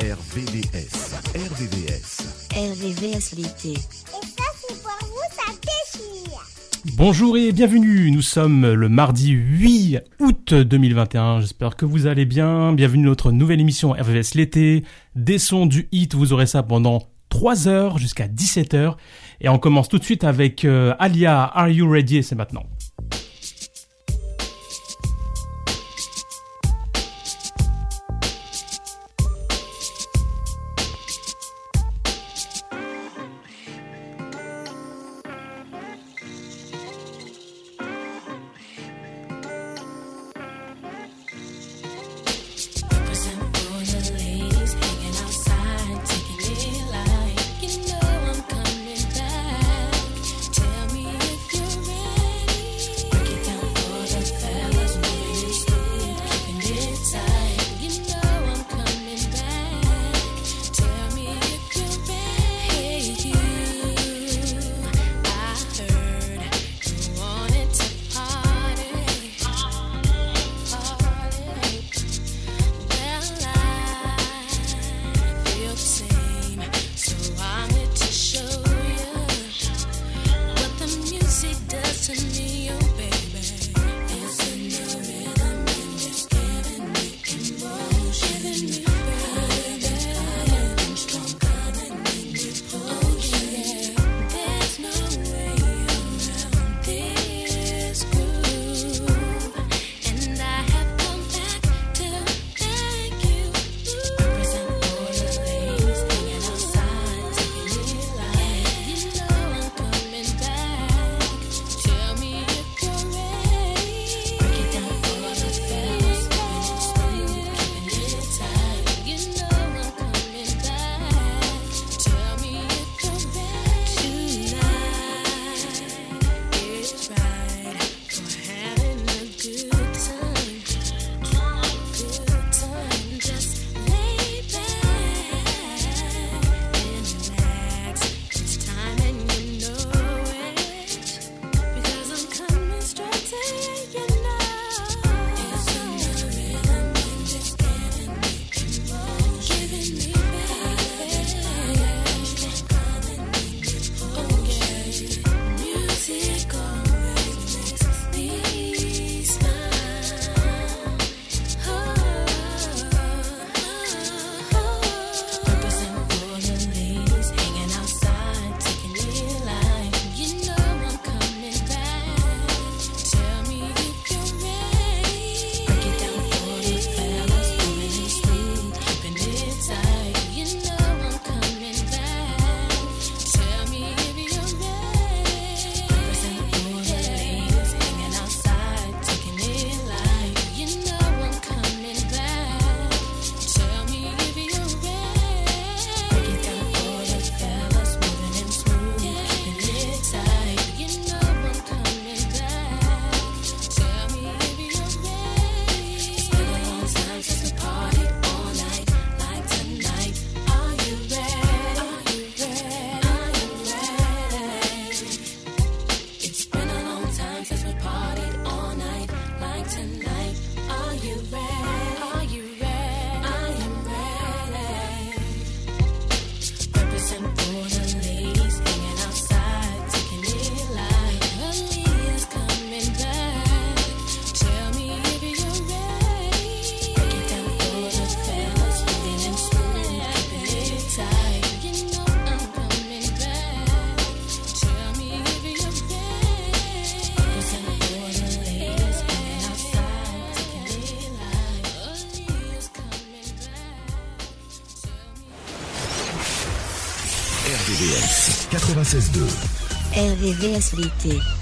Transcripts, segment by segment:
RVVS. RVVS. RVVS l'été. Et ça, c'est pour vous, ça déchire. Bonjour et bienvenue, nous sommes le mardi 8 août 2021, j'espère que vous allez bien, bienvenue à notre nouvelle émission RVVS l'été, des sons du hit, vous aurez ça pendant 3 heures jusqu'à 17 heures, et on commence tout de suite avec euh, Alia, Are You Ready, et c'est maintenant. RVSVT.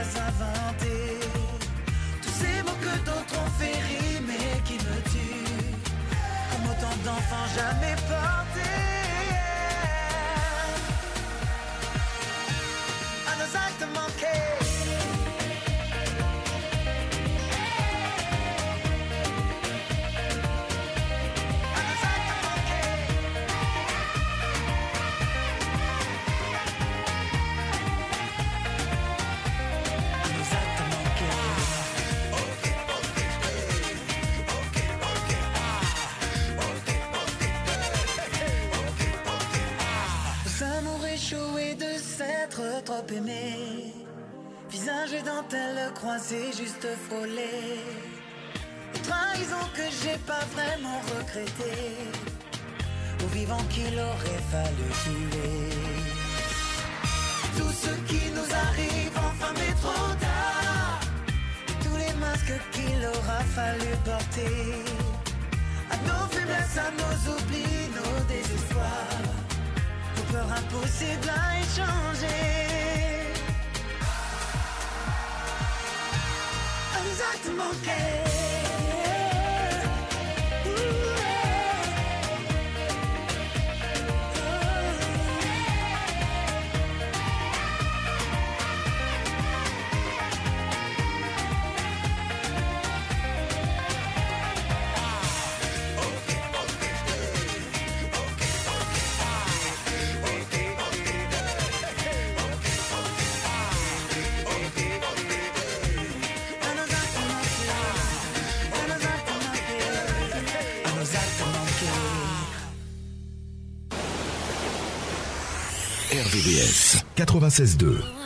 casa vai. croisé, juste frôlé. Trahison que j'ai pas vraiment regretté. Au vivant qu'il aurait fallu tuer. Tout ce qui nous arrive, enfin, mais trop tard. Et tous les masques qu'il aura fallu porter. À nos faiblesses, à nos oublis, nos désespoirs. Tout peur impossible à échanger. mesmo 96.2.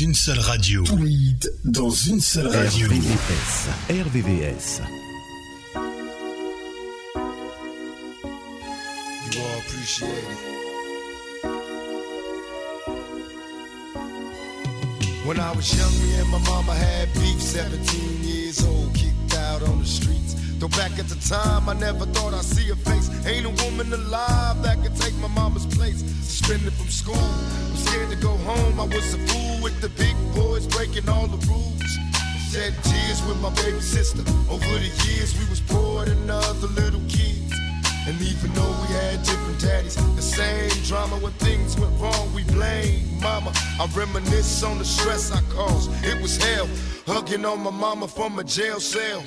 une seule radio. Tous les hits dans une seule radio. RVVS. RVVS. You all appreciate it. When I was young, me and my mama had beef, 17 years old, kicked out on the streets. Though back at the time, I never thought I'd see a face. Ain't a woman alive that could take my mama's place. Suspended from school, I'm scared to go home. I was a fool with the big boys, breaking all the rules. Shed tears with my baby sister. Over the years, we was poor than other little kids. And even though we had different daddies, the same drama when things went wrong, we blame mama. I reminisce on the stress I caused. It was hell, hugging on my mama from a jail cell.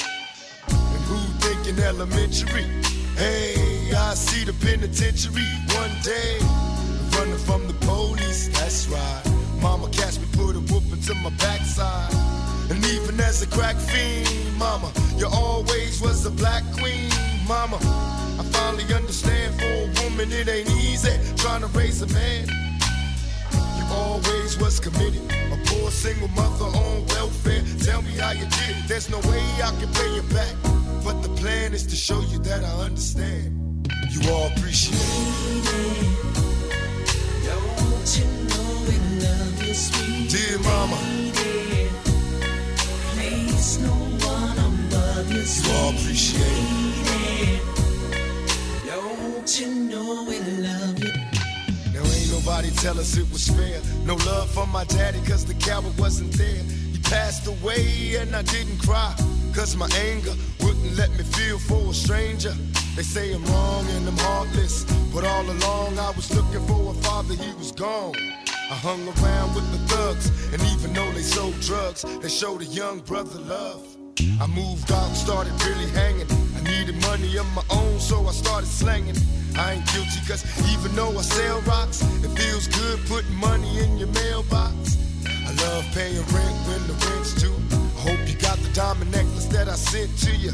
And who thinking elementary? Hey, I see the penitentiary one day. Running from the police, that's right. Mama catch to my backside. And even as a crack fiend, mama, you always was a black queen, mama. I finally understand for a woman it ain't easy trying to raise a man. You always was committed, a poor single mother on welfare. Tell me how you did it. There's no way I can pay you back, but the plan is to show you that I understand. You all appreciate it. Dear mama, you all appreciate it. Now ain't nobody tell us it was fair. No love from my daddy cause the coward wasn't there. He passed away and I didn't cry. Cause my anger wouldn't let me feel for a stranger. They say I'm wrong and I'm heartless. But all along I was looking for a father, he was gone. I hung around with the thugs, and even though they sold drugs, they showed a young brother love. I moved out, started really hanging. I needed money of my own, so I started slanging. I ain't guilty, cause even though I sell rocks, it feels good putting money in your mailbox. I love paying rent when the rent's due. I hope you got the diamond necklace that I sent to you.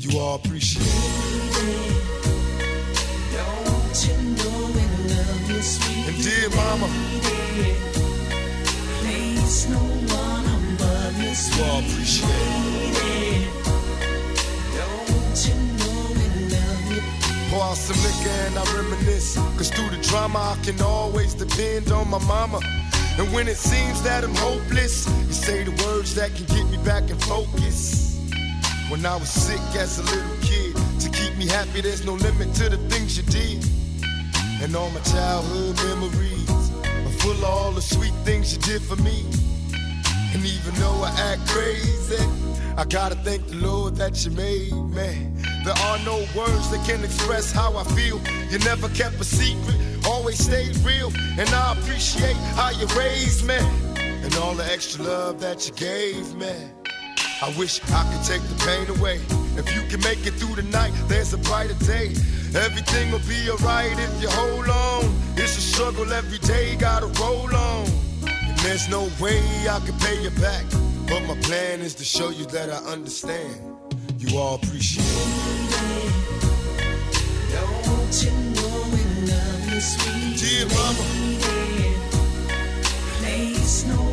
You all appreciate it. And dear mama, please no one above you. you all appreciate it. Pour out some liquor and I reminisce. Cause through the drama, I can always depend on my mama. And when it seems that I'm hopeless, you say the words that can get me back in focus. When I was sick as a little kid, to keep me happy, there's no limit to the things you did. And all my childhood memories are full of all the sweet things you did for me. And even though I act crazy, I gotta thank the Lord that you made me. There are no words that can express how I feel. You never kept a secret, always stayed real. And I appreciate how you raised me and all the extra love that you gave me. I wish I could take the pain away. If you can make it through the night, there's a brighter day. Everything will be alright if you hold on. It's a struggle every day, gotta roll on. And there's no way I can pay you back. But my plan is to show you that I understand. You all appreciate it. Dear mama, you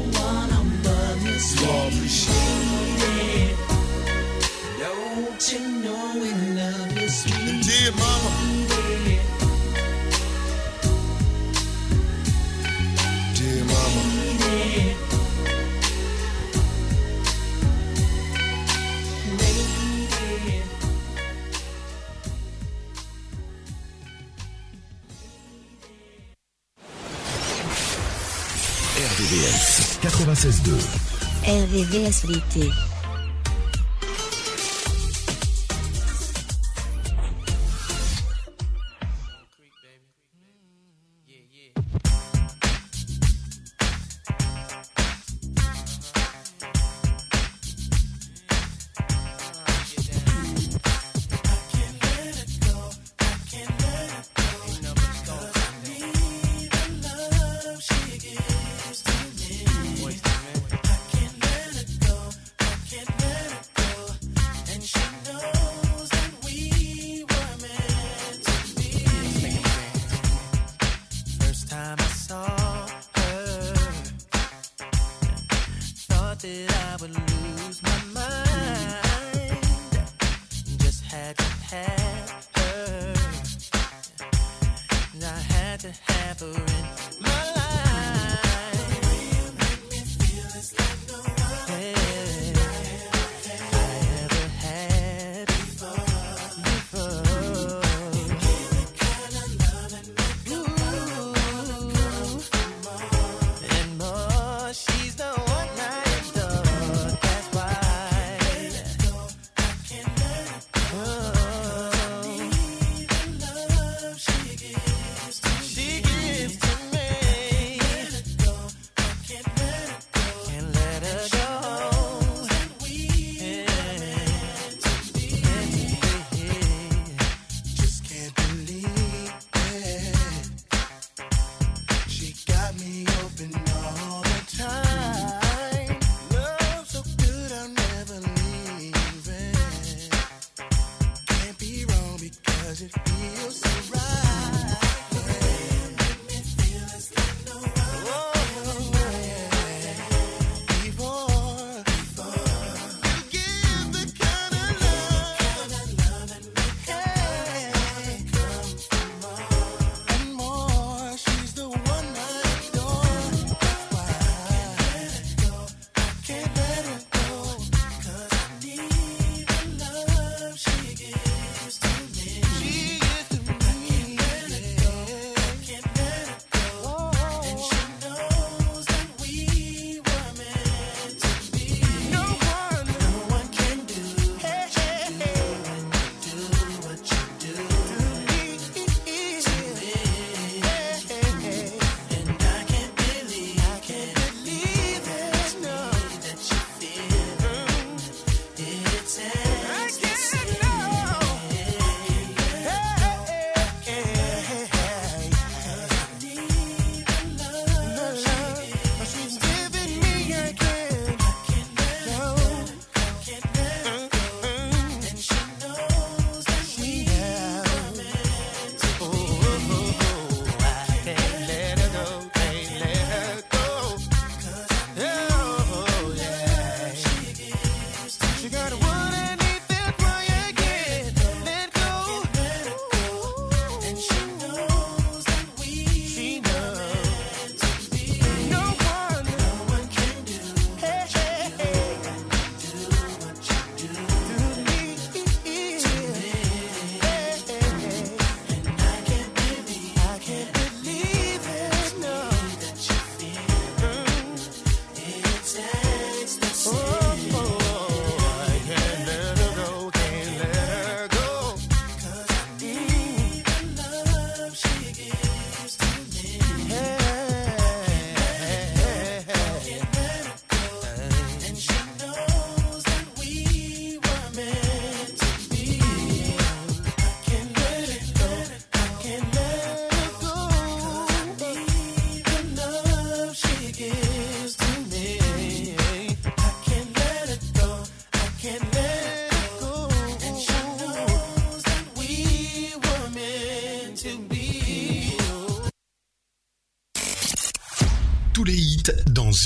RVVS VT.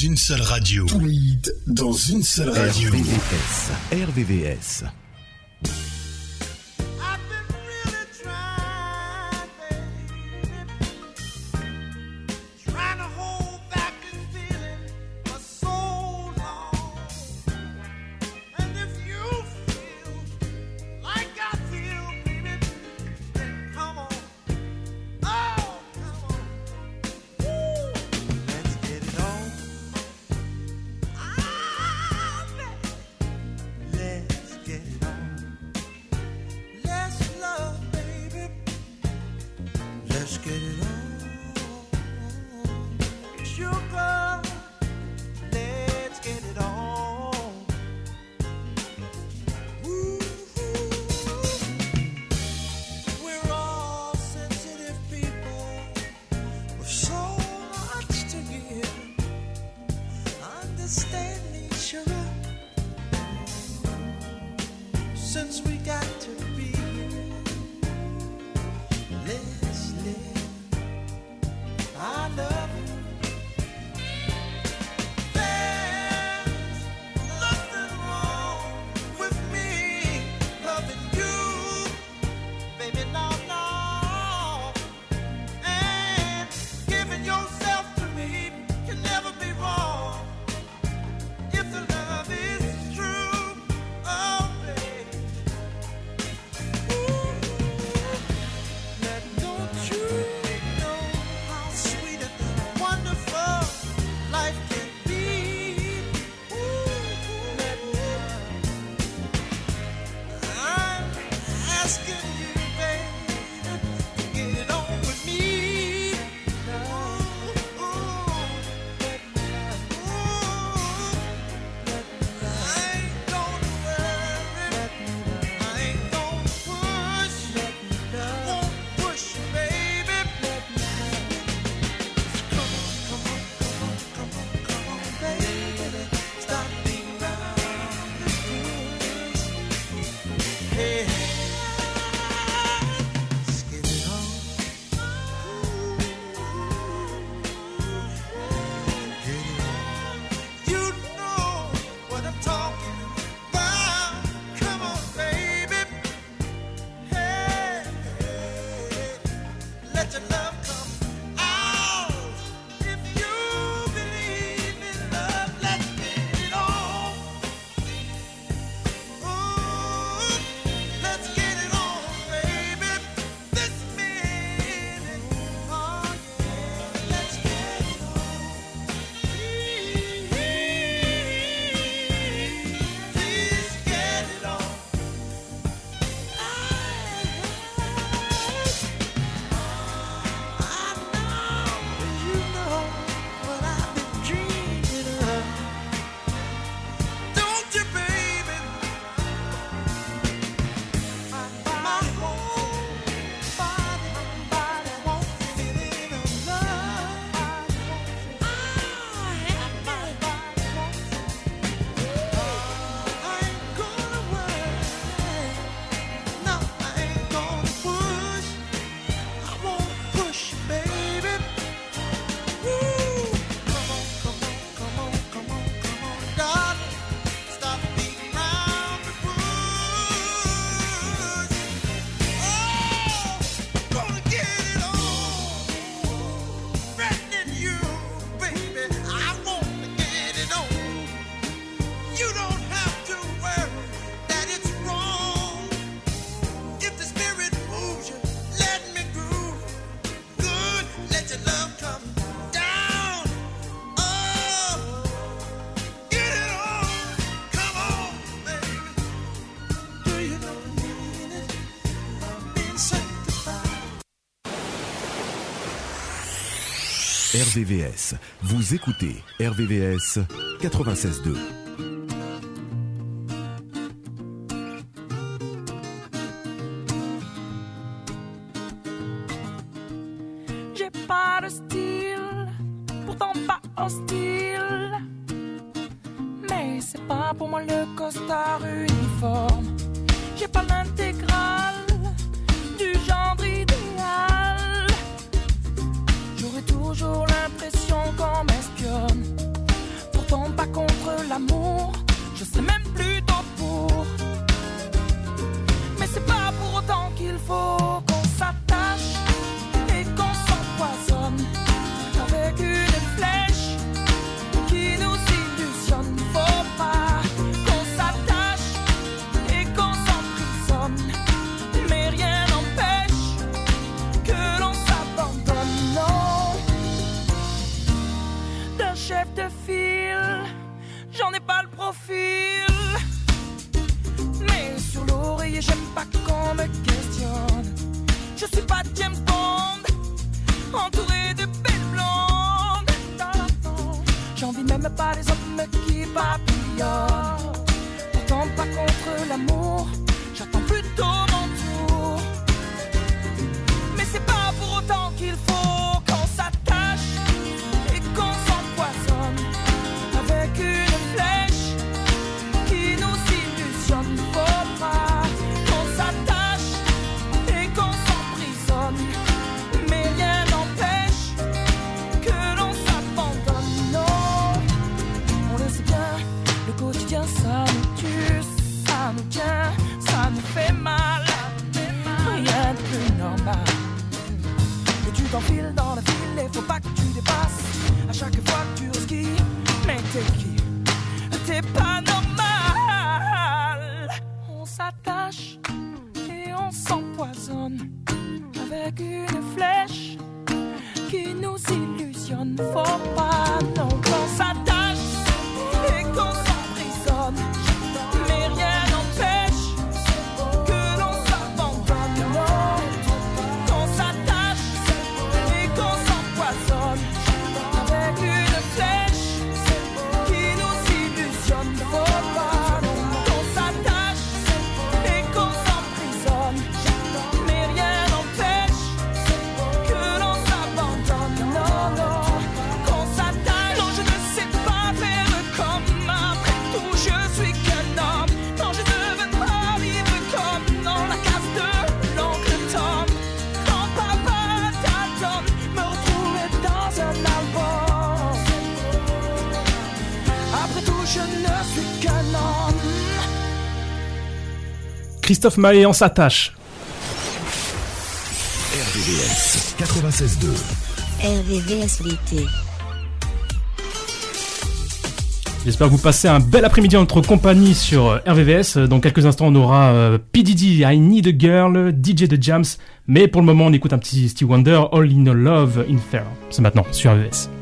une seule radio. Dans une seule radio. RVVS. RVVS. RVVS. Vous écoutez RVVS 96.2. Christophe Maé, on s'attache. RVVS 96.2 RVVS l'été. J'espère que vous passez un bel après-midi en notre compagnie sur euh, RVVS. Dans quelques instants, on aura euh, PDD, I Need a Girl, DJ the Jams. Mais pour le moment, on écoute un petit Steve Wonder, All in Love in Fair. C'est maintenant sur RVVS.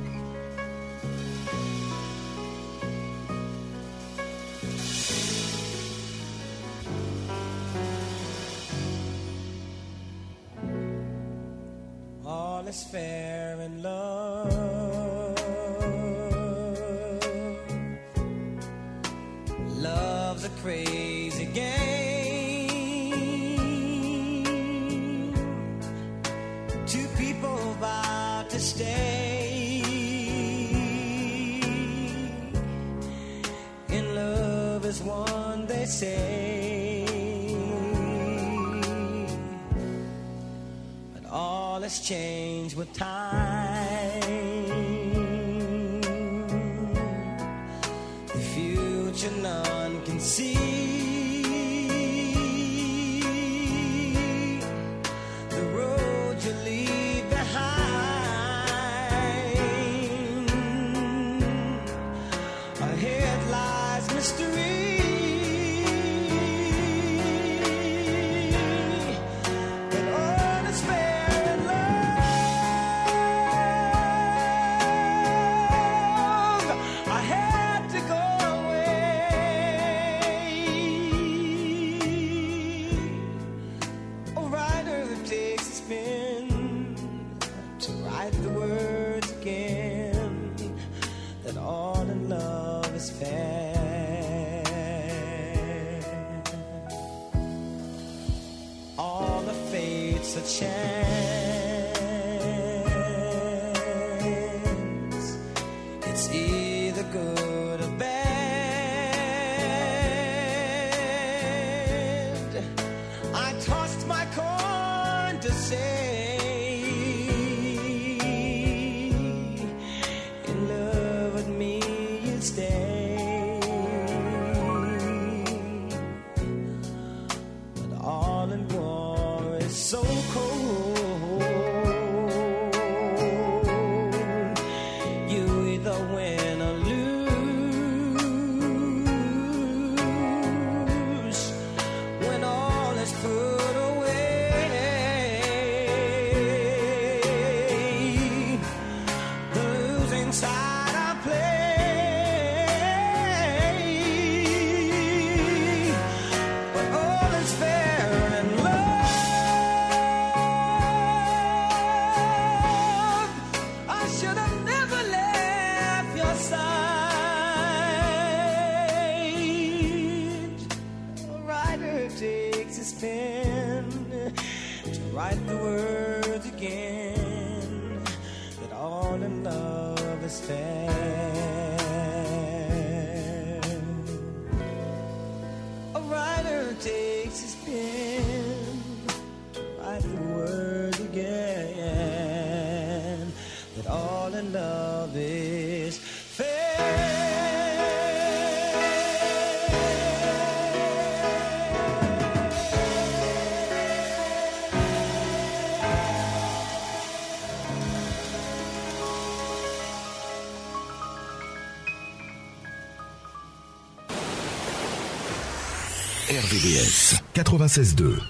96.2.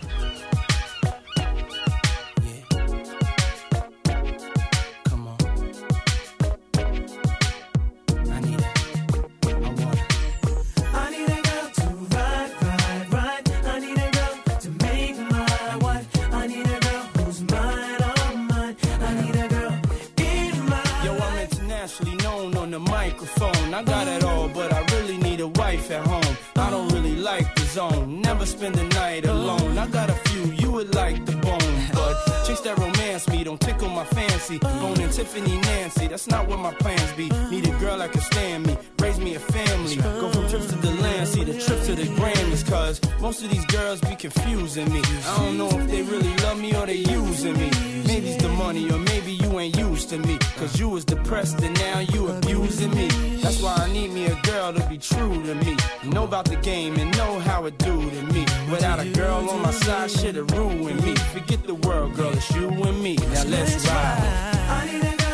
not what my plans be. Need a girl that can stand me, raise me a family. Go from trips to the land, see the trips to the Grammys, cause most of these girls be confusing me. I don't know if they really love me or they using me. Maybe it's the money, or maybe you ain't used to me. Cause you was depressed and now you abusing me. That's why I need me a girl to be true to me. Know about the game and know how it do to me. Without a girl on my side, shit'll ruin me. Forget the world, girl, it's you and me. Now let's ride.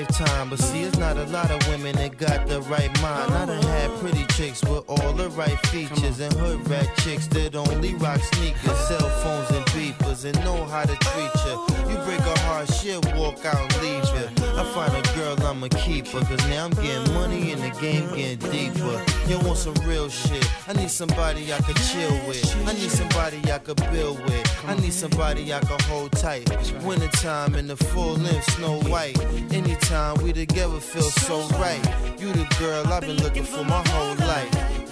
Lifetime, but see, it's not a lot of women that got the right mind. I done had chicks with all the right features, and hood rat chicks that only rock sneakers, cell phones and beepers, and know how to treat you. You break a heart, shit, walk out and leave you. I find a girl, I'ma keep her, cause now I'm getting money and the game getting deeper. You want some real shit? I need somebody I could chill with. I need somebody I could build with. I need somebody I could hold tight. Wintertime in the full length, snow white. Anytime we together feel so right. You the girl I've been looking for my whole life.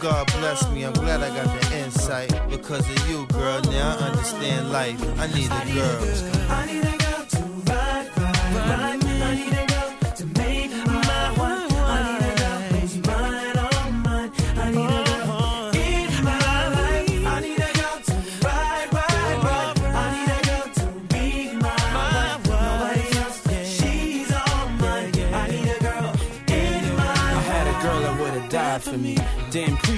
God bless me, I'm glad I got the insight. Because of you, girl, now I understand life. I need a girl. I need a girl to ride, ride, ride. I need a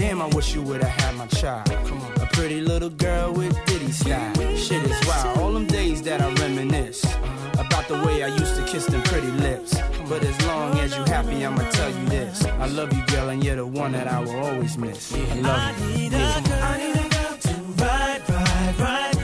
Damn, I wish you would've had my child. Come on. A pretty little girl with ditty style. Shit is wild. All them days that I reminisce about the way I used to kiss them pretty lips. But as long as you happy, I'ma tell you this. I love you, girl, and you're the one that I will always miss. I love you. need a girl, I need a girl to ride, ride, ride.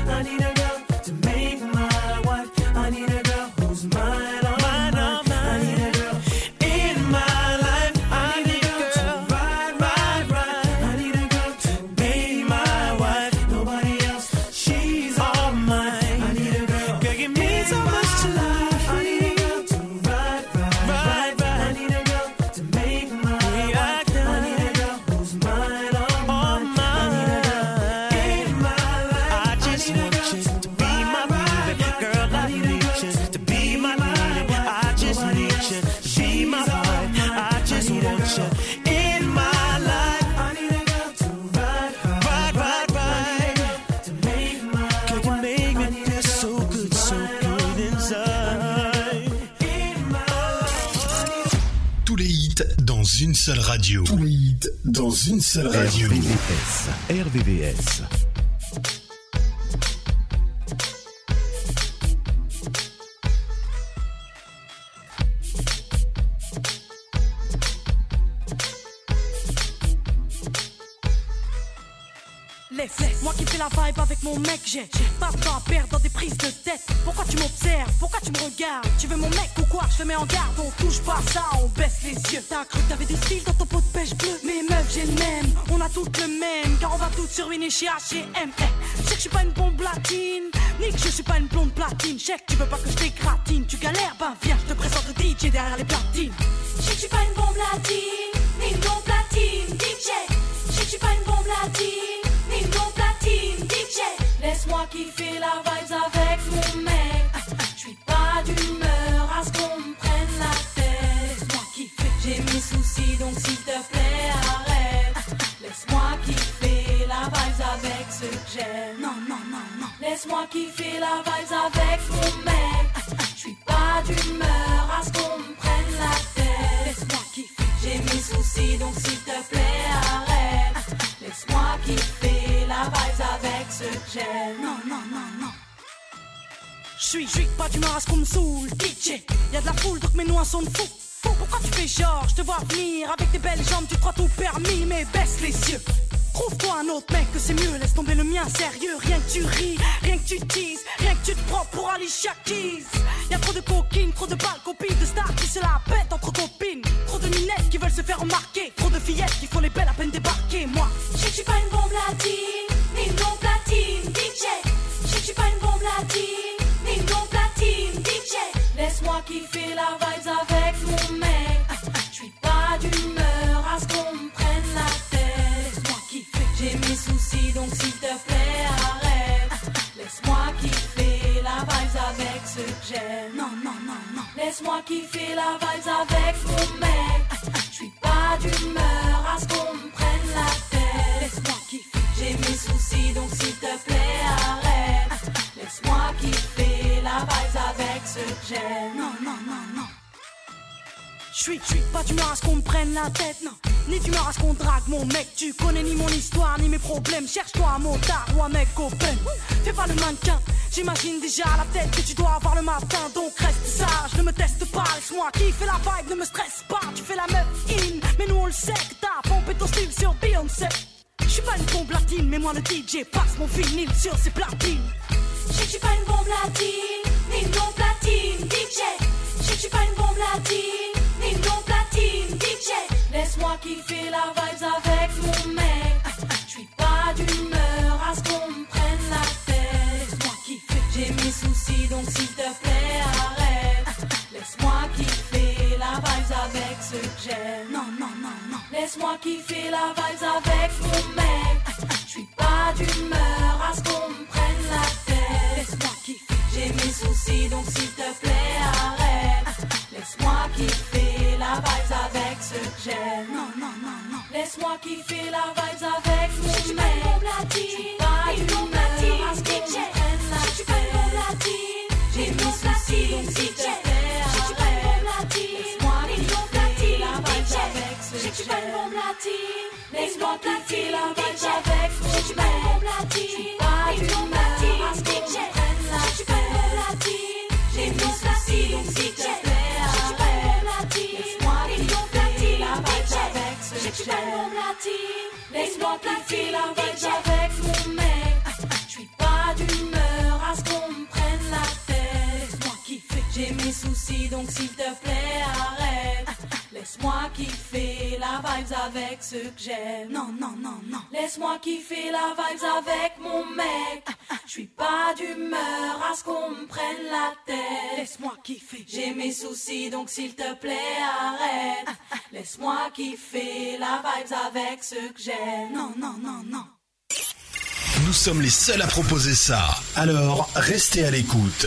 Seule radio. Tous les hits dans une seule radio. RVVS. RVVS. Mon mec, j'ai pas de temps à perdre dans des prises de tête. Pourquoi tu m'observes? Pourquoi tu me regardes? Tu veux mon mec ou quoi? Je te mets en garde, on touche pas ça, on baisse les yeux. T'as cru que t'avais des styles dans ton pot de pêche bleu Mais meuf, j'ai le même, on a toutes le même, car on va toutes se ruiner chez H&M. Eh, Je sais que je suis pas une bombe latine, ni que je suis pas une blonde platine. Que tu veux pas que je t'écratine, tu galères, ben viens, je te présente le DJ derrière les platines. Je suis pas une bombe latine, ni une blonde platine, DJ. Je sais que je suis pas une bombe latine, Laisse-moi kiffer la vibes avec mon mec. Je suis pas d'humeur à ce qu'on me prenne la tête. Laisse-moi kiffer, j'ai mes soucis donc s'il te plaît arrête. Laisse-moi kiffer la vibes avec ce que j'aime. Non, non, non, non. Laisse-moi kiffer la vibes avec mon mec. Je suis pas d'humeur à ce qu'on me prenne la tête. Laisse-moi kiffer, j'ai mes soucis donc s'il te plaît arrête. Laisse-moi kiffer la vibes avec ce j'aime. Non, non, non, non. J'suis, j'suis pas d'humeur à ce qu'on me saoule, DJ. Y'a de la foule donc mes noix sont de fous. Fou, Pourquoi tu fais genre, je te vois venir avec tes belles jambes, tu crois tout permis, mais baisse les yeux. Trouve-toi un autre mec que c'est mieux, laisse tomber le mien sérieux. Rien que tu ris, rien que tu teases, rien que tu te prends pour Alicia Keys. Y'a trop de coquines, trop de balles, copines, de stars qui se la pètent entre copines. Trop de minettes qui veulent se faire remarquer, trop de fillettes qui font les belles à peine débarquer. Moi, je suis pas une bombe latine, Laisse-moi kiffer la vibes avec mon mec. Je suis pas d'humeur à ce qu'on me prenne la tête. Laisse-moi kiffer, j'ai mes soucis donc s'il te plaît arrête. Laisse-moi kiffer la vibes avec ce que j'aime. J'suis, j'suis pas d'humeur à ce qu'on me prenne la tête, non. Ni d'humeur à ce qu'on drague mon mec. Tu connais ni mon histoire, ni mes problèmes. Cherche-toi un motard ou un mec open. Fais pas le mannequin, j'imagine déjà la tête que tu dois avoir le matin. Donc reste sage, ne me teste pas. Laisse-moi kiffer la vibe, ne me stresse pas. Tu fais la meuf in, mais nous on le sait que t'as pompé ton style sur Beyoncé. J'suis pas une bombe latine, mais moi le DJ passe mon vinyle sur ses platines. Je suis pas une bombe latine, ni une platine, DJ. Je suis pas une bombe latine, Laisse-moi kiffer la vibes avec mon mec. Je suis pas d'humeur à ce qu'on me prenne la tête. Laisse-moi j'ai mes soucis donc s'il te plaît arrête. Laisse-moi kiffer la vibes avec ce que j'aime. Non, non, non, non. Laisse-moi kiffer la vibes avec mon mec. Je suis pas d'humeur à ce qu'on me prenne la tête. Laisse-moi j'ai mes soucis donc s'il te plaît arrête. Laisse-moi kiffer la vibes avec ce que. Non, non, non, non. Laisse-moi kiffer la vibes avec mon mec. Je suis pas une humeur à ce qu'on prenne la tête. J'ai mis ceci, donc s'il te plaît, arrête. Laisse-moi kiffer la vibes avec ce que j'aime. Laisse-moi kiffer la vibes avec Je suis pas d'humeur à ce qu'on me prenne la tête. Laisse-moi kiffer, j'ai mes soucis donc s'il te plaît. Laisse-moi kiffer la vibes avec ce que j'aime. Non, non, non, non. Laisse-moi kiffer la vibes avec mon mec. Ah, ah. Je suis pas d'humeur à ce qu'on me prenne la tête. Laisse-moi kiffer. J'ai mes soucis donc s'il te plaît arrête. Ah, Laisse-moi kiffer la vibes avec ce que j'aime. Non, non, non, non. Nous sommes les seuls à proposer ça. Alors, restez à l'écoute.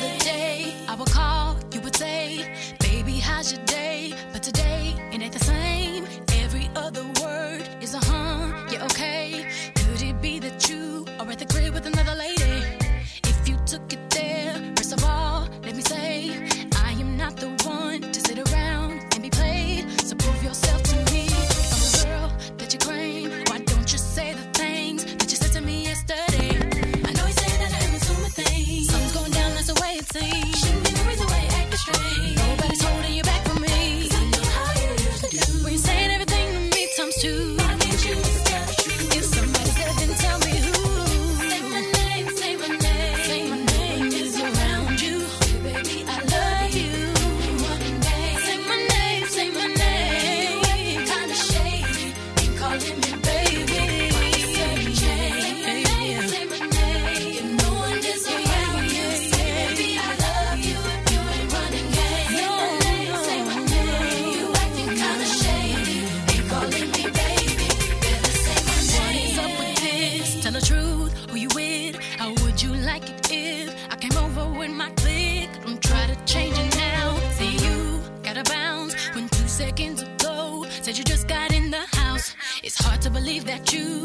that you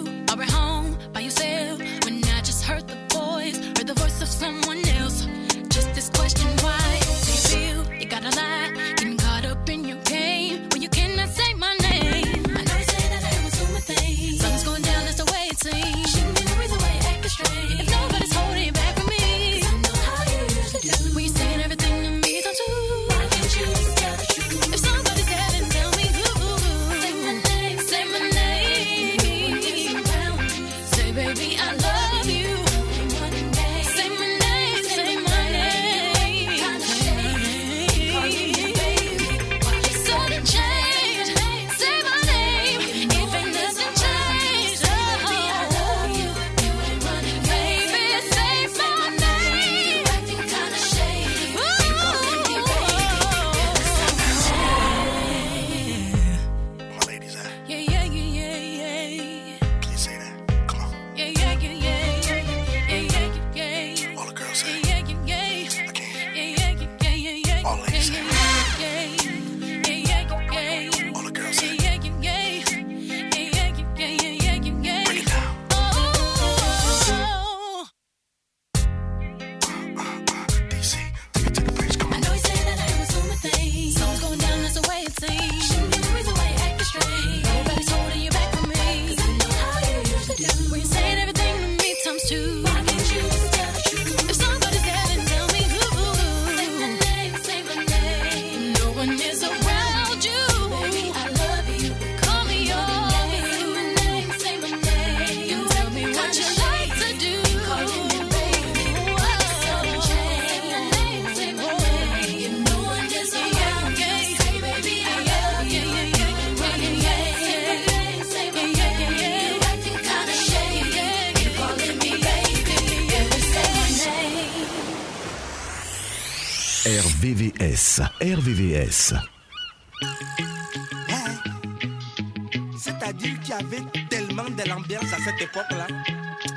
C'est-à-dire qu'il y avait tellement de l'ambiance à cette époque-là.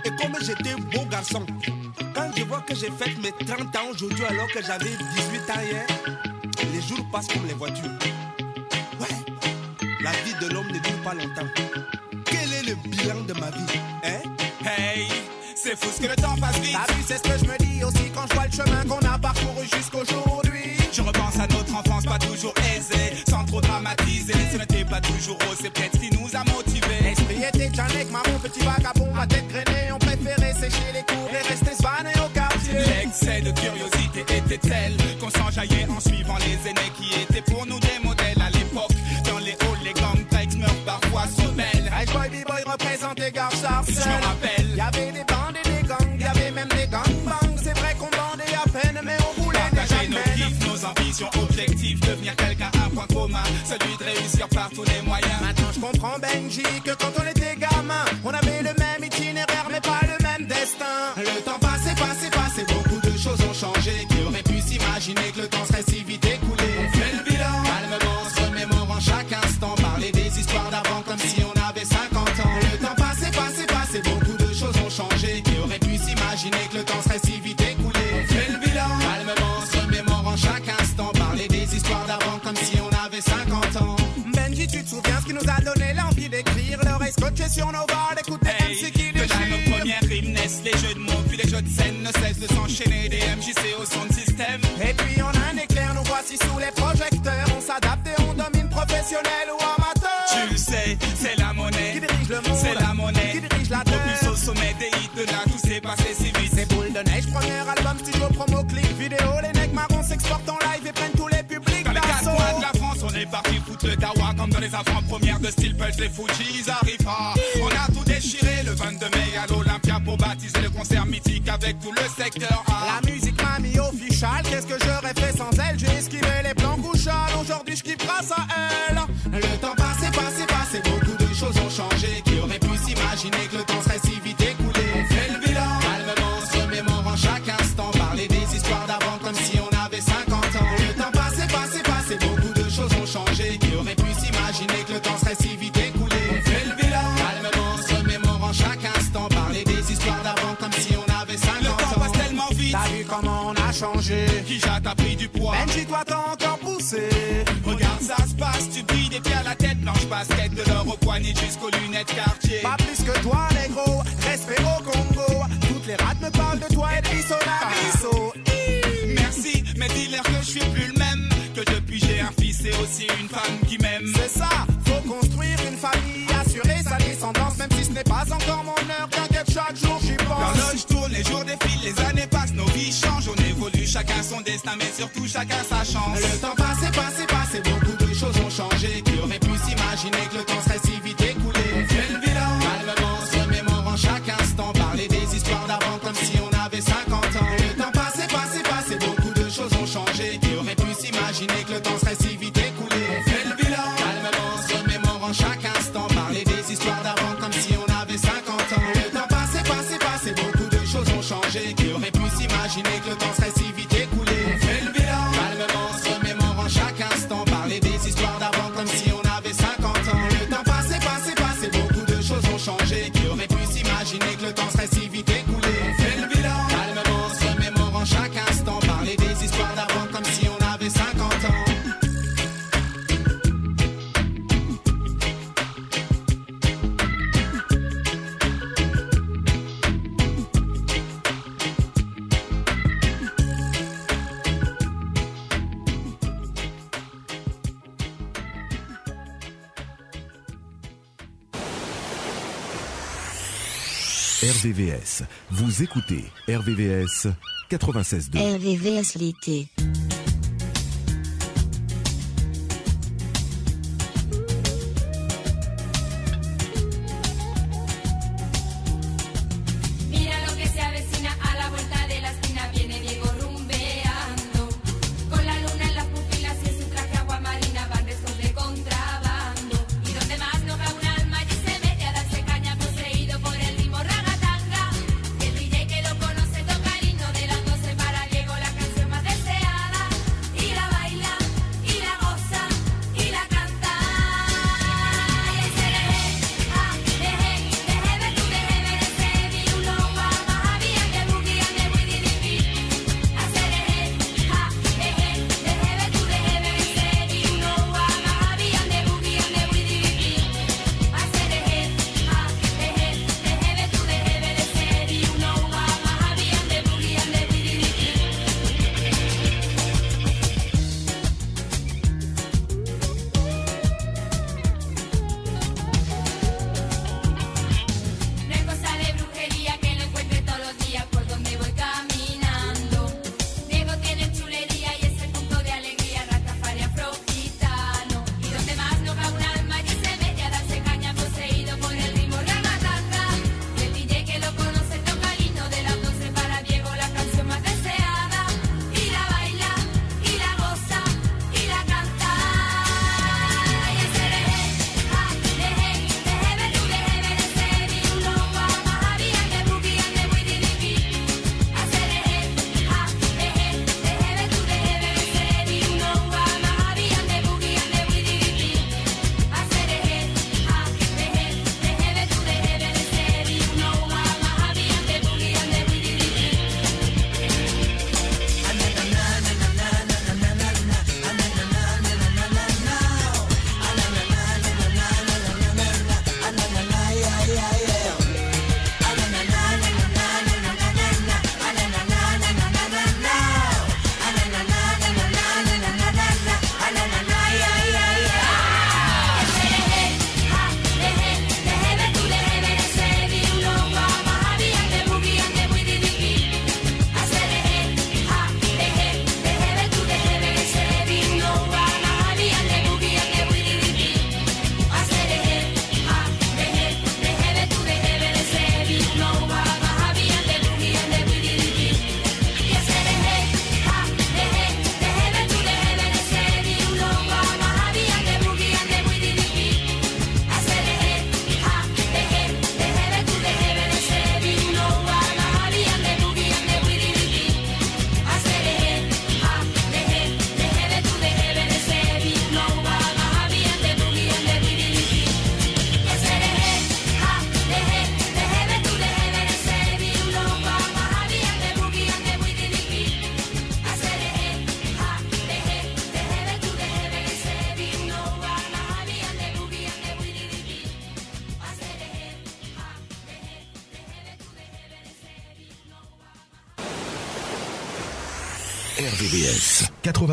Et comme j'étais beau garçon, quand je vois que j'ai fait mes 30 ans aujourd'hui alors que j'avais 18 ans hier, les jours passent comme les voitures. RVVS. Vous écoutez RVVS 96.2. RVVS l'été.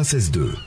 96.2.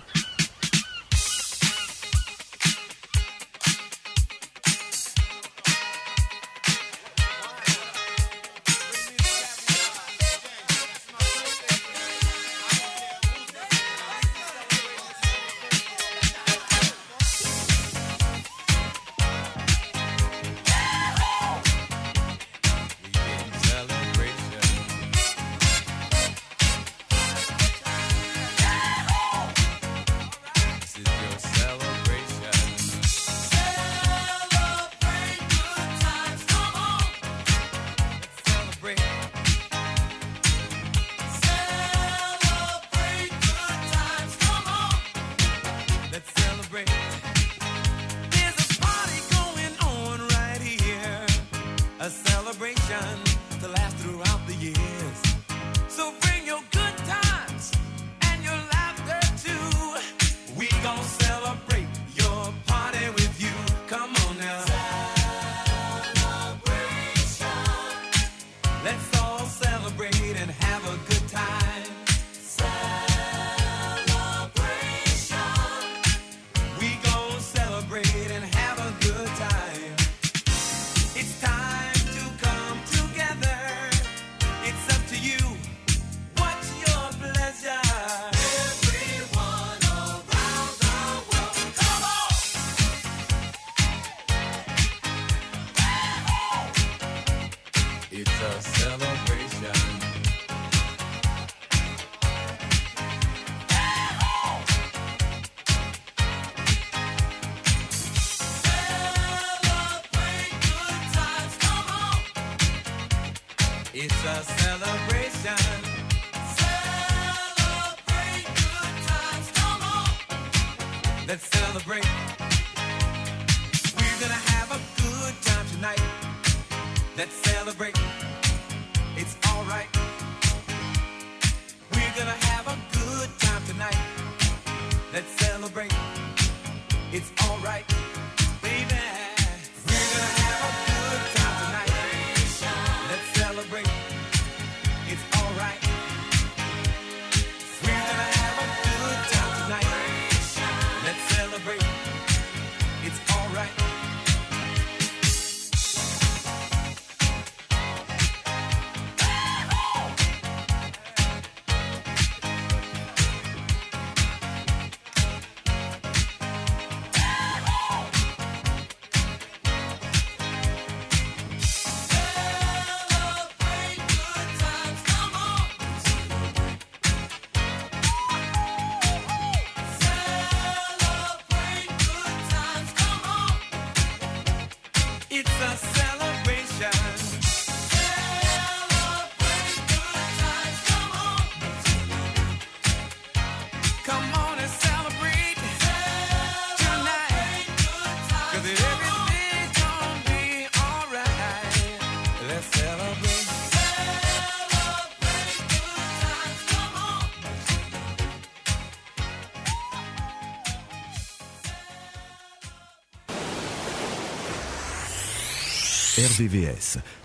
celebration.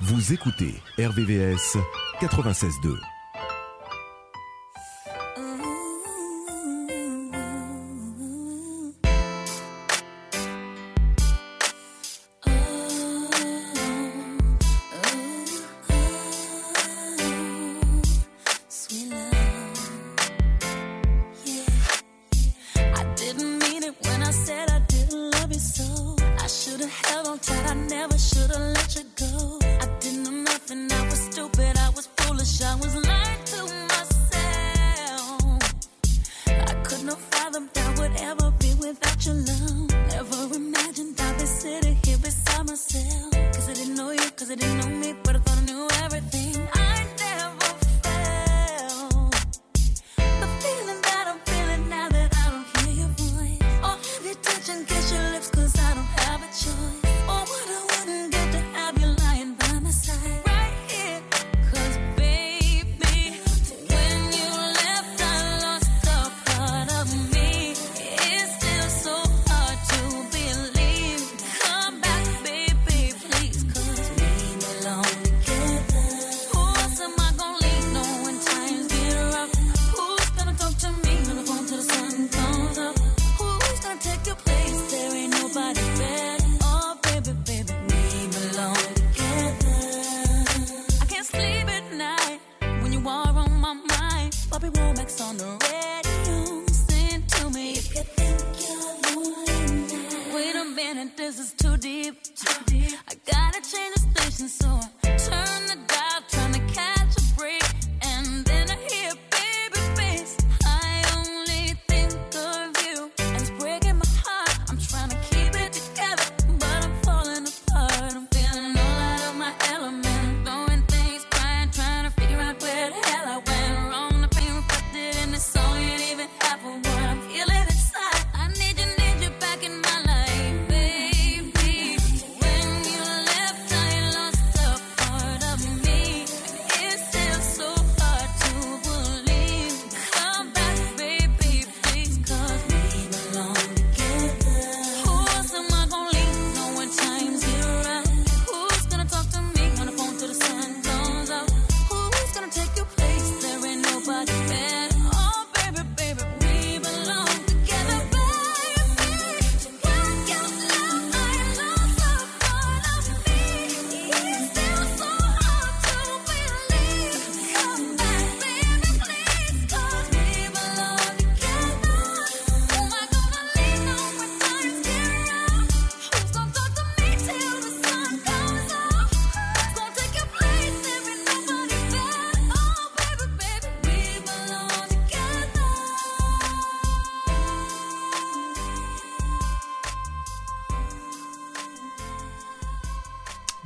Vous écoutez RVVS 96.2.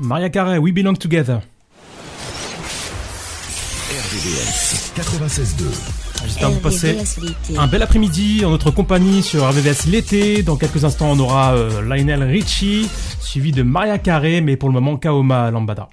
Maria Carré, We Belong Together. RVVS 96.2 ah, J'espère vous passer un bel après-midi en notre compagnie sur RVVS l'été. Dans quelques instants, on aura euh, Lionel Richie, suivi de Maria Carré, mais pour le moment, Kaoma Lambada.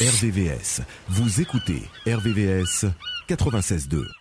RVVS. Vous écoutez RVVS 96.2.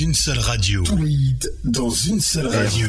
une seule radio. Dans une seule radio.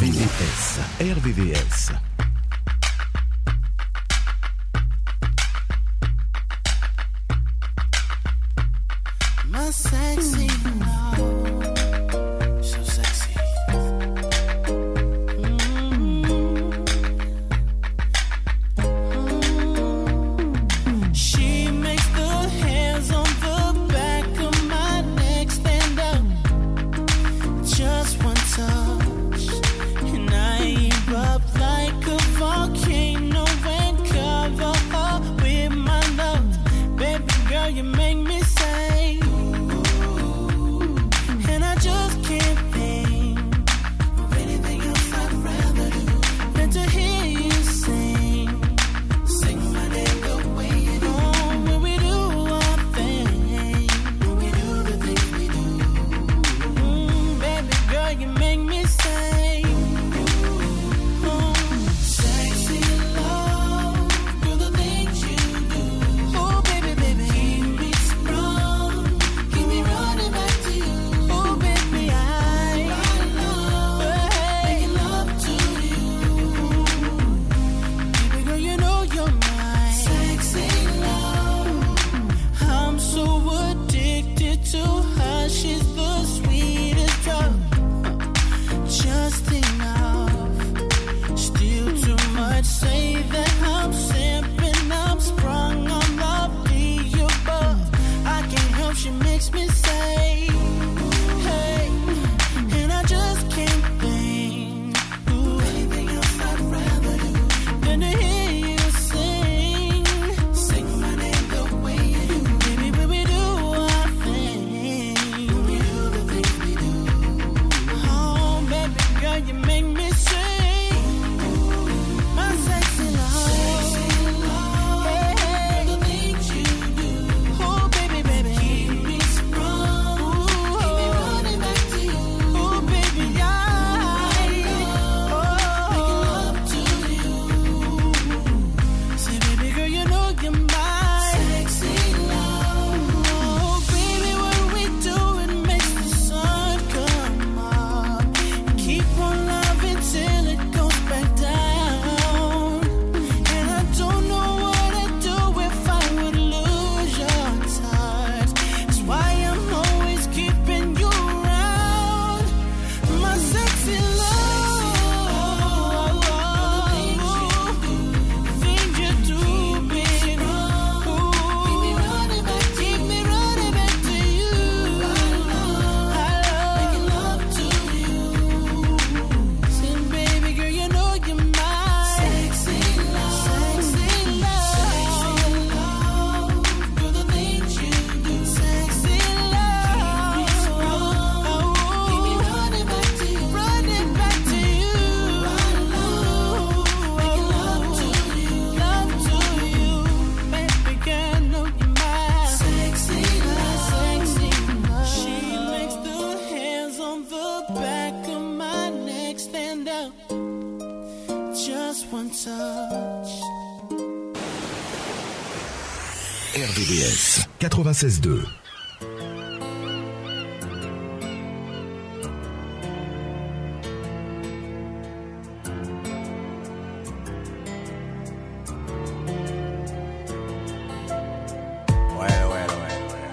Ouais ouais ouais ouais.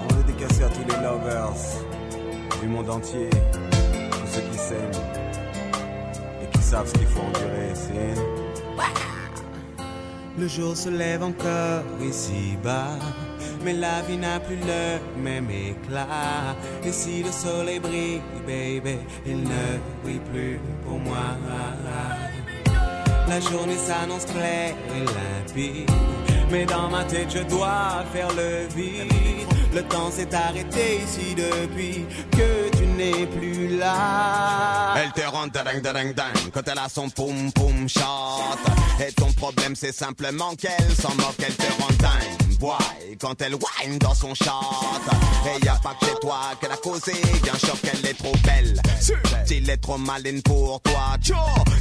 On est décaché à tous les lovers du monde entier Tous ceux qui s'aiment Et qui savent ce qu'il faut en direc le jour se lève encore ici-bas, mais la vie n'a plus le même éclat. Et si le soleil brille, baby, il ne brille plus pour moi. La journée s'annonce claire et limpide, mais dans ma tête je dois faire le vide. Le temps s'est arrêté ici depuis que tu n'es plus là. Elle te rend dingue dingue dingue quand elle a son poum poum shot. Et ton problème c'est simplement qu'elle s'en moque, elle te rend dingue. Quand elle whine dans son shot. Et y a pas que chez toi qu'elle a causé, bien sûr qu'elle est trop belle. S'il est trop maline pour toi, tcho.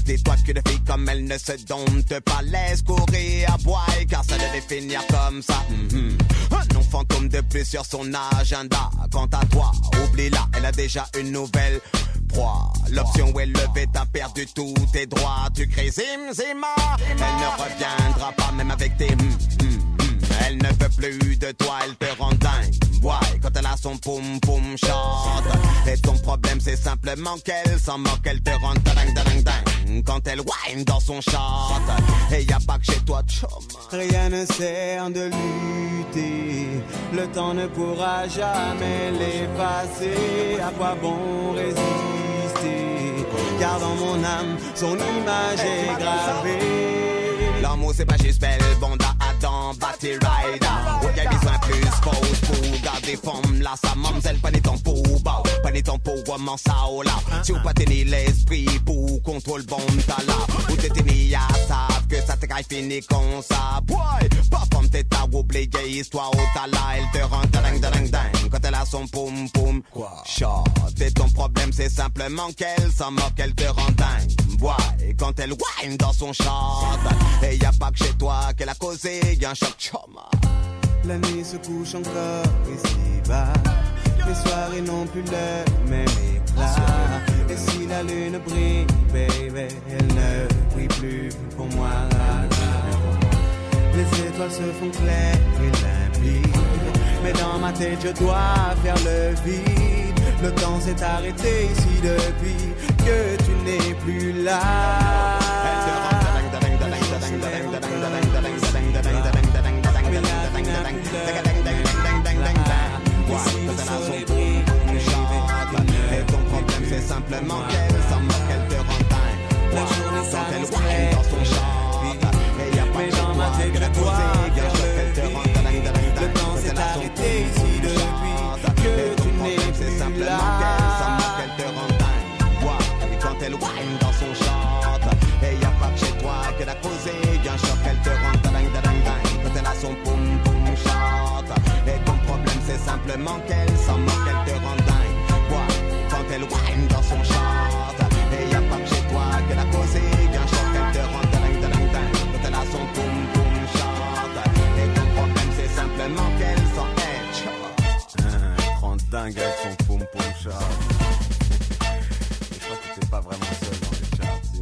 Dis-toi que de filles comme elle ne se domptent pas, laisse courir à boy, car ça devait finir comme ça. Mhm. Un nom fantôme de plus sur son agenda. Quant à toi, oublie-la, elle a déjà une nouvelle. L'option où elle levait, t'as perdu tous tes droits. Tu crées zim zima, elle ne reviendra pas même avec tes hum. Elle ne veut plus de toi, elle te rend dingue. Ouais, quand elle a son poum poum chante. Et ton problème c'est simplement qu'elle s'en moque, elle te rend dingue dingue dingue. Quand elle whine dans son chante. Et y a pas que chez toi, chum. Rien ne sert de lutter, le temps ne pourra jamais l'effacer. À quoi bon résister? Car dans mon âme, son image est gravée. L'amour c'est pas juste belle, bande temps, battery rider. Ouais, y'a besoin plus pause pour garder forme là, sa mamzelle, pas ni temps pour bas, pas ni temps pour vraiment ça oh là. Si ou pas tenir l'esprit pour contrôle bon là, ou t'es tenu à savent que ça te caille fini comme ça. Boy, pas comme t'es ta oublié histoire au t'as là, elle te rend dingue dingue dingue quand elle a son poum poum. Quoi? Shot, et ton problème c'est simplement qu'elle s'en moque, elle te rend dingue. Boy, et quand elle whine dans son chant, et y a pas que chez toi qu'elle a causé, y a un choc choma. La nuit se couche encore ici-bas. Les soirées n'ont plus le même éclat. Et si la lune brille, baby, elle ne brille plus pour moi. Les étoiles se font claires et limpides. Mais dans ma tête, je dois faire le vide. Le temps s'est arrêté ici depuis que tu n'es plus là. Simplement qu'elle s'en moque, elle te rend dingue. La journée Quand elle s'arrête whine dans son chant Et y a pas dans ma toi tête, que la sûr le qu'elle te rend dingue, dingue, dingue, Le temps Quand s'est elle a arrêté ici depuis que tu n'es c'est plus simplement là. qu'elle s'en moque, elle te rend dingue. Et quand elle whine dans son chante Et y a pas que chez toi que la causée Bien sûr qu'elle te rend dingue, dingue, dingue. Quand elle a son boum boum chante Et ton problème c'est simplement dingue avec son poum poum chat. Je crois que t'es pas vraiment seul dans les charts, si.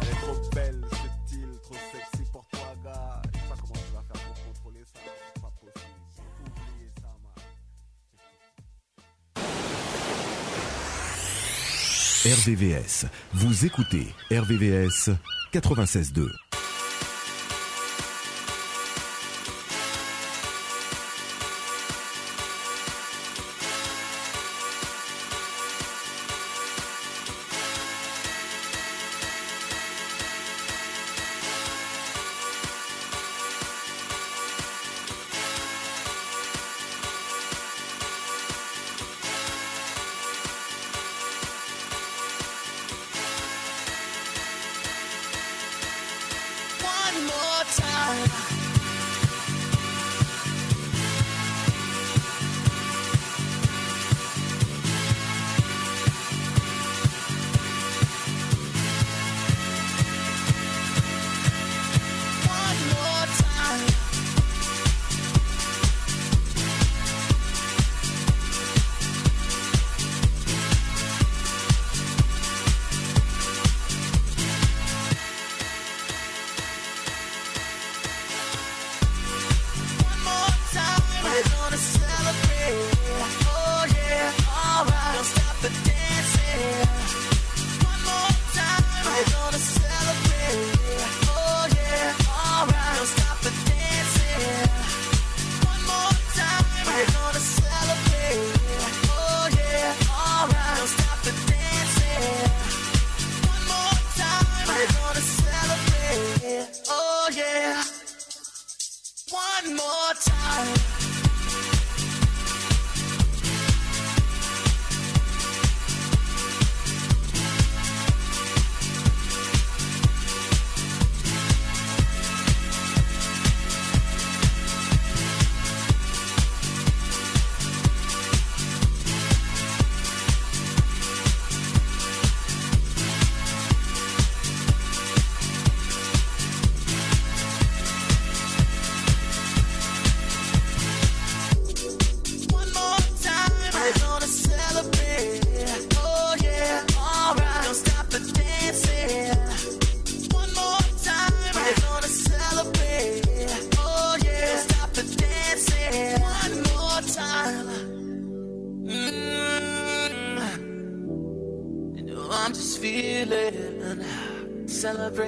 Elle est trop belle, subtile, trop sexy pour toi, gars. Je sais pas comment tu vas faire pour contrôler ça. C'est pas possible. Oubliez ça, man. RVVS. Vous écoutez RVVS 96.2.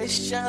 question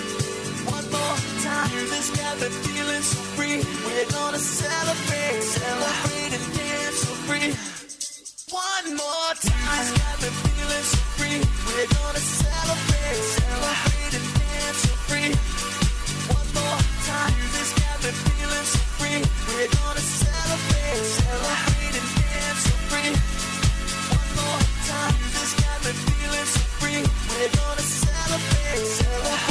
more time. This gathered feeling so free. We're gonna celebrate, celebrate and dance so free. One more time. This gathered feeling so free. We're gonna celebrate, celebrate and dance so free. One more time. This gathered feeling so free. We're gonna celebrate, celebrate and dance so free. One more time. This gathered feeling so free. We're gonna celebrate, celebrate.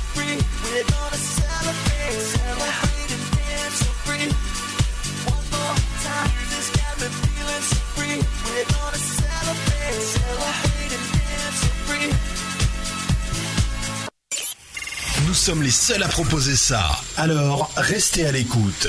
Nous sommes les seuls à proposer ça, alors restez à l'écoute.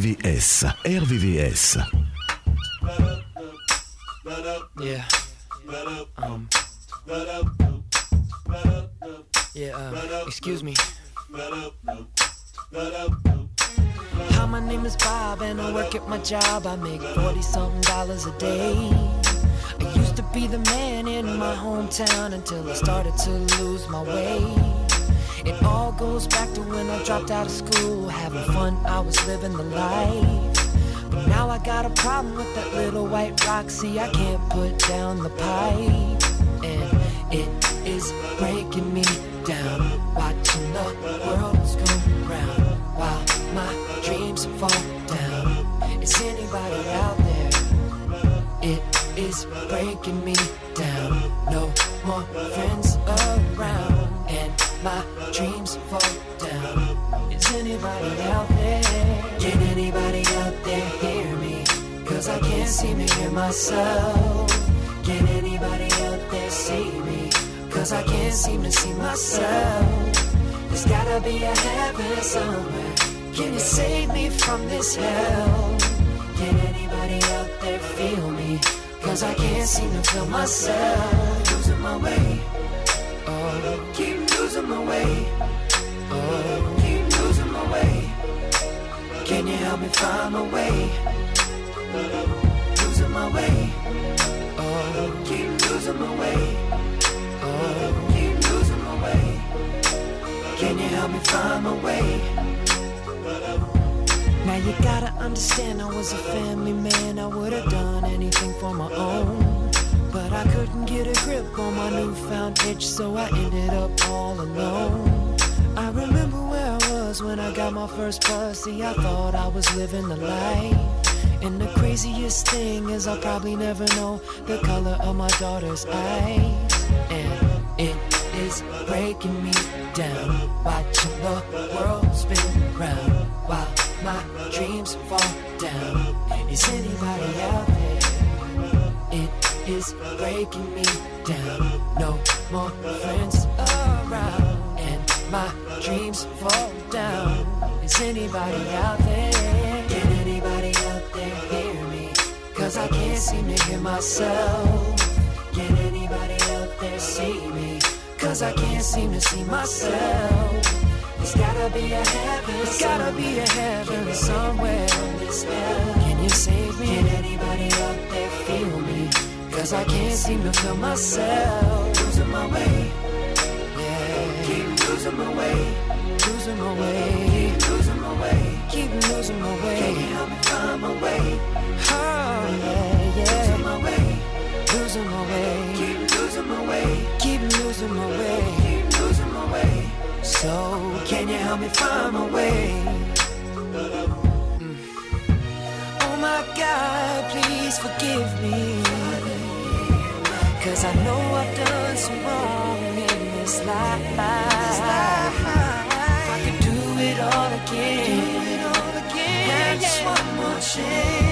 RVVS. RVVS. Yeah. Um. Yeah, uh, excuse me. Hi, my name is Bob, and I work at my job. I make 40 something dollars a day. I used to be the man in my hometown until I started to lose my way. It all goes back to when I dropped out of school. Having fun, I was living the life. But now I got a problem with that little white rock. See, I can't put down the pipe. And it myself. Got my first pussy, I thought I was living the life. And the craziest thing is I'll probably never know the color of my daughter's eyes. And it is breaking me down, watching the world spin round while my dreams fall down. Is anybody out there? I can't seem to see myself. There's gotta be a heaven. There's gotta be a heaven somewhere. Can you save me? Can anybody out there feel me? Cause I can't seem to feel myself. Losing my way. Yeah. Keep losing my way. Losing my way. Keep losing my way. Keep losing my way. Can you help me find my way? Oh, yeah. Can you help me find my way? Mm. Oh my God, please forgive me. Cause I know I've done some wrong in this life. If I could do it all again, have just one more chance.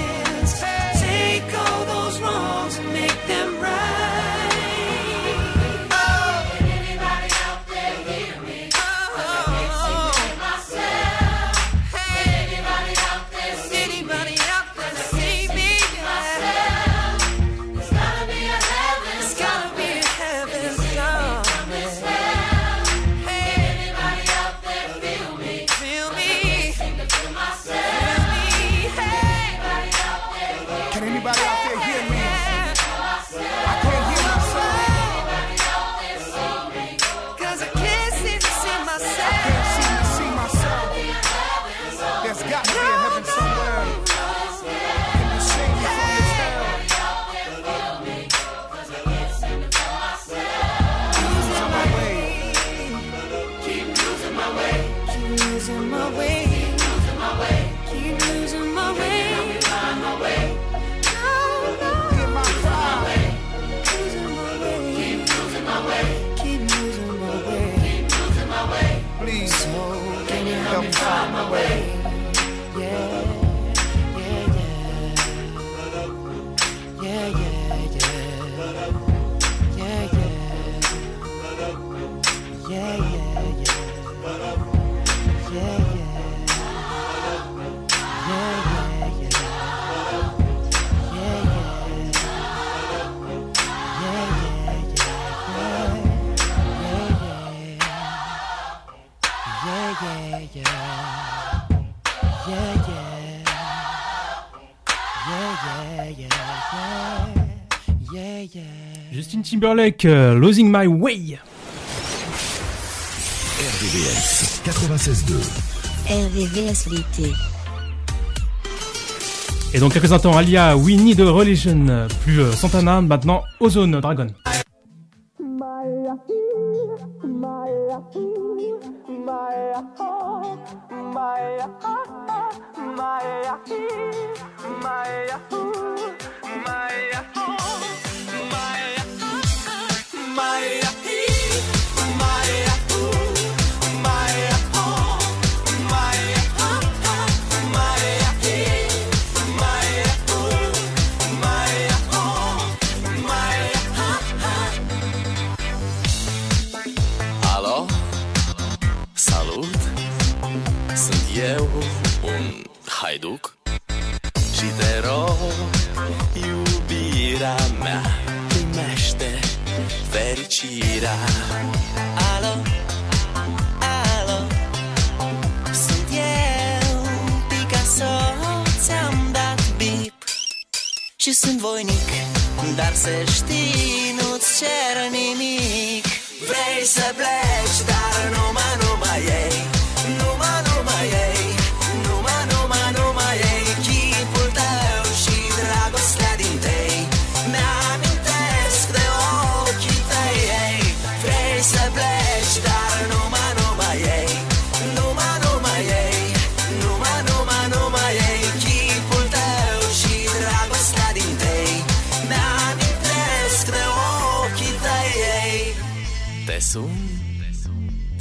Timberlake, Losing My Way. RVVS 96.2. RVVS l'été. Et donc quelques instants, Alia, We Need a Religion, plus Santana, maintenant Ozone, Dragon. fericirea Alo, alo Sunt eu, Picasso Ți-am dat bip. Și sunt voinic Dar să știi, nu-ți cer nimic. Vrei să pleci, dar nu mai e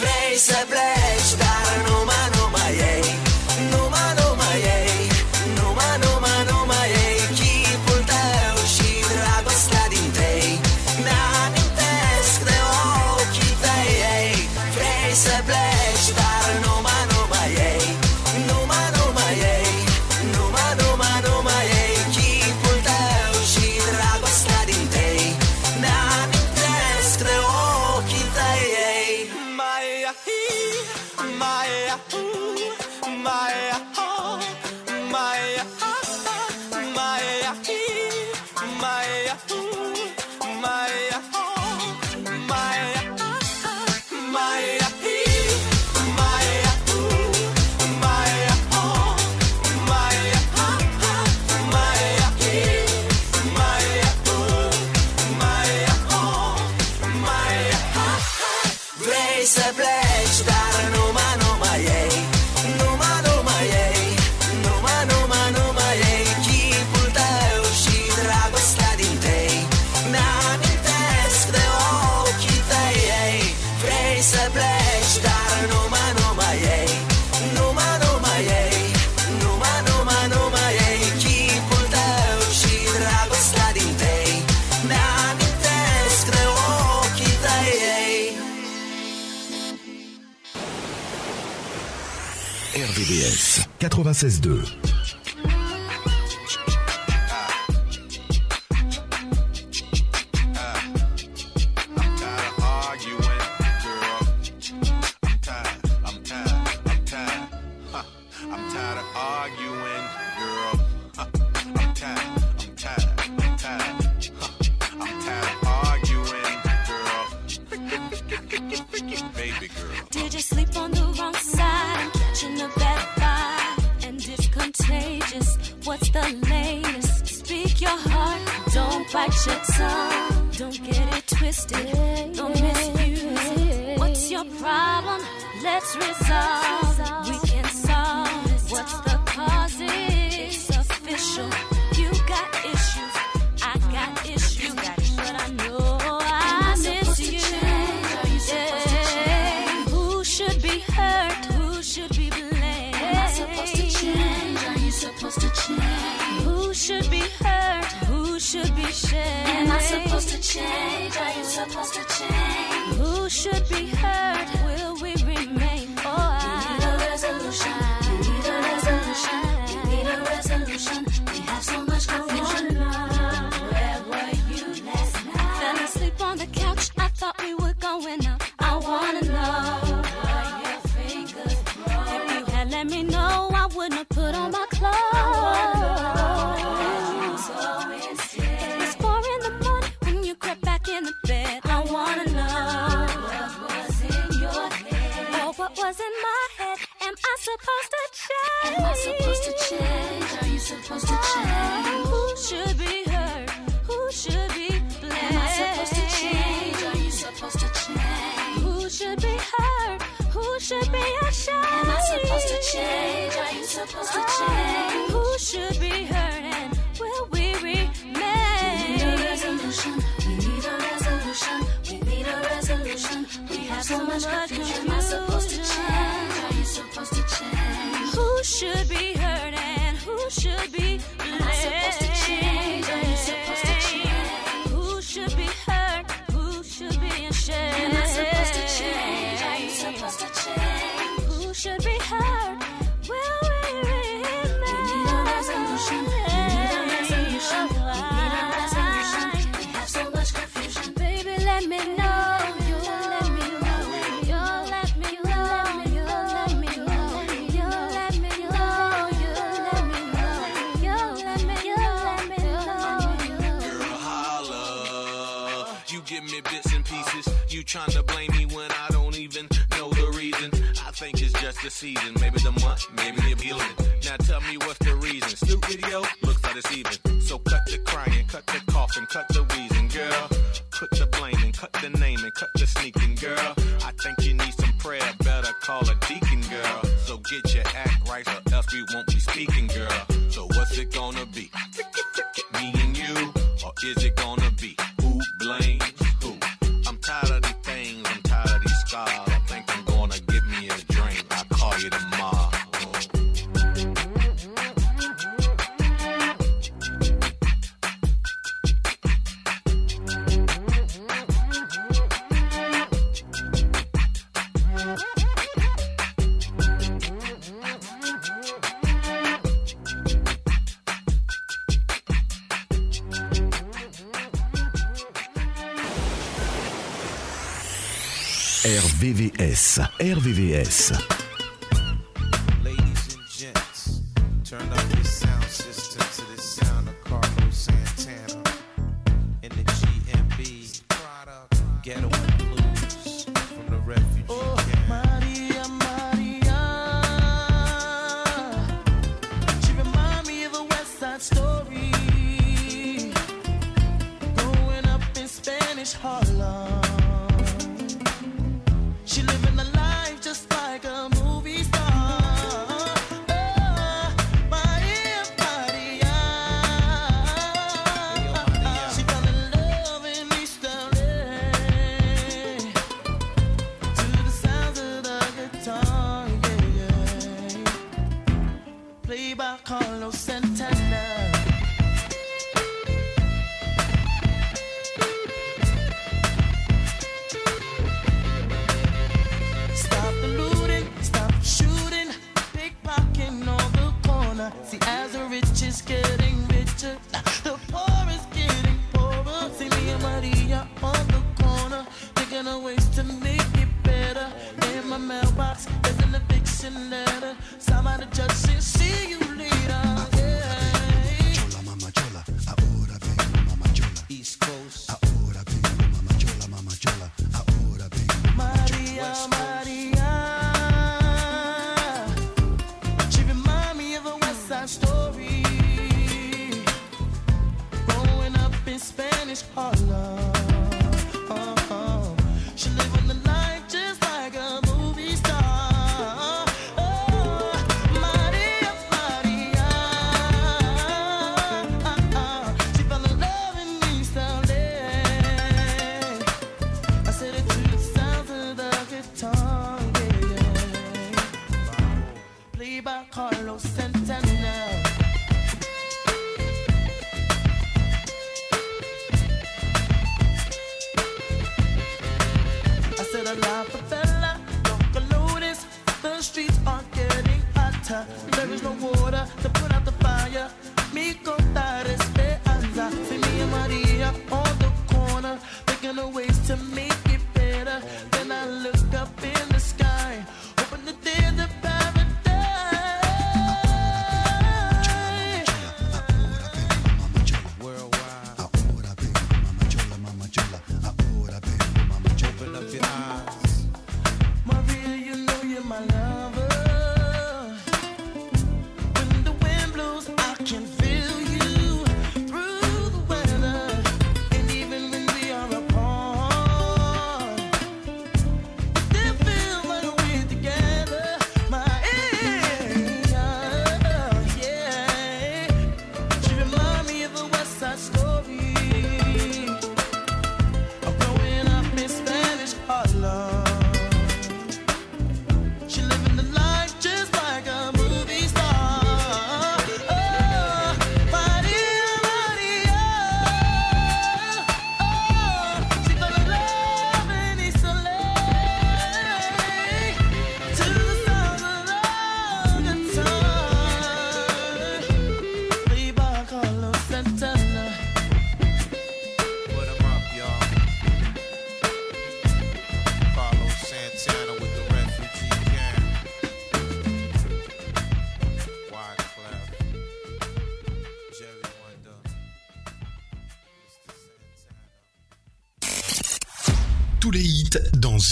vrei să pleci, dar nu mă, nu mai ei 96 2.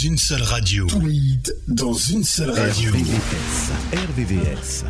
une seule radio. Tweet dans une seule radio. RVVS. RVVS.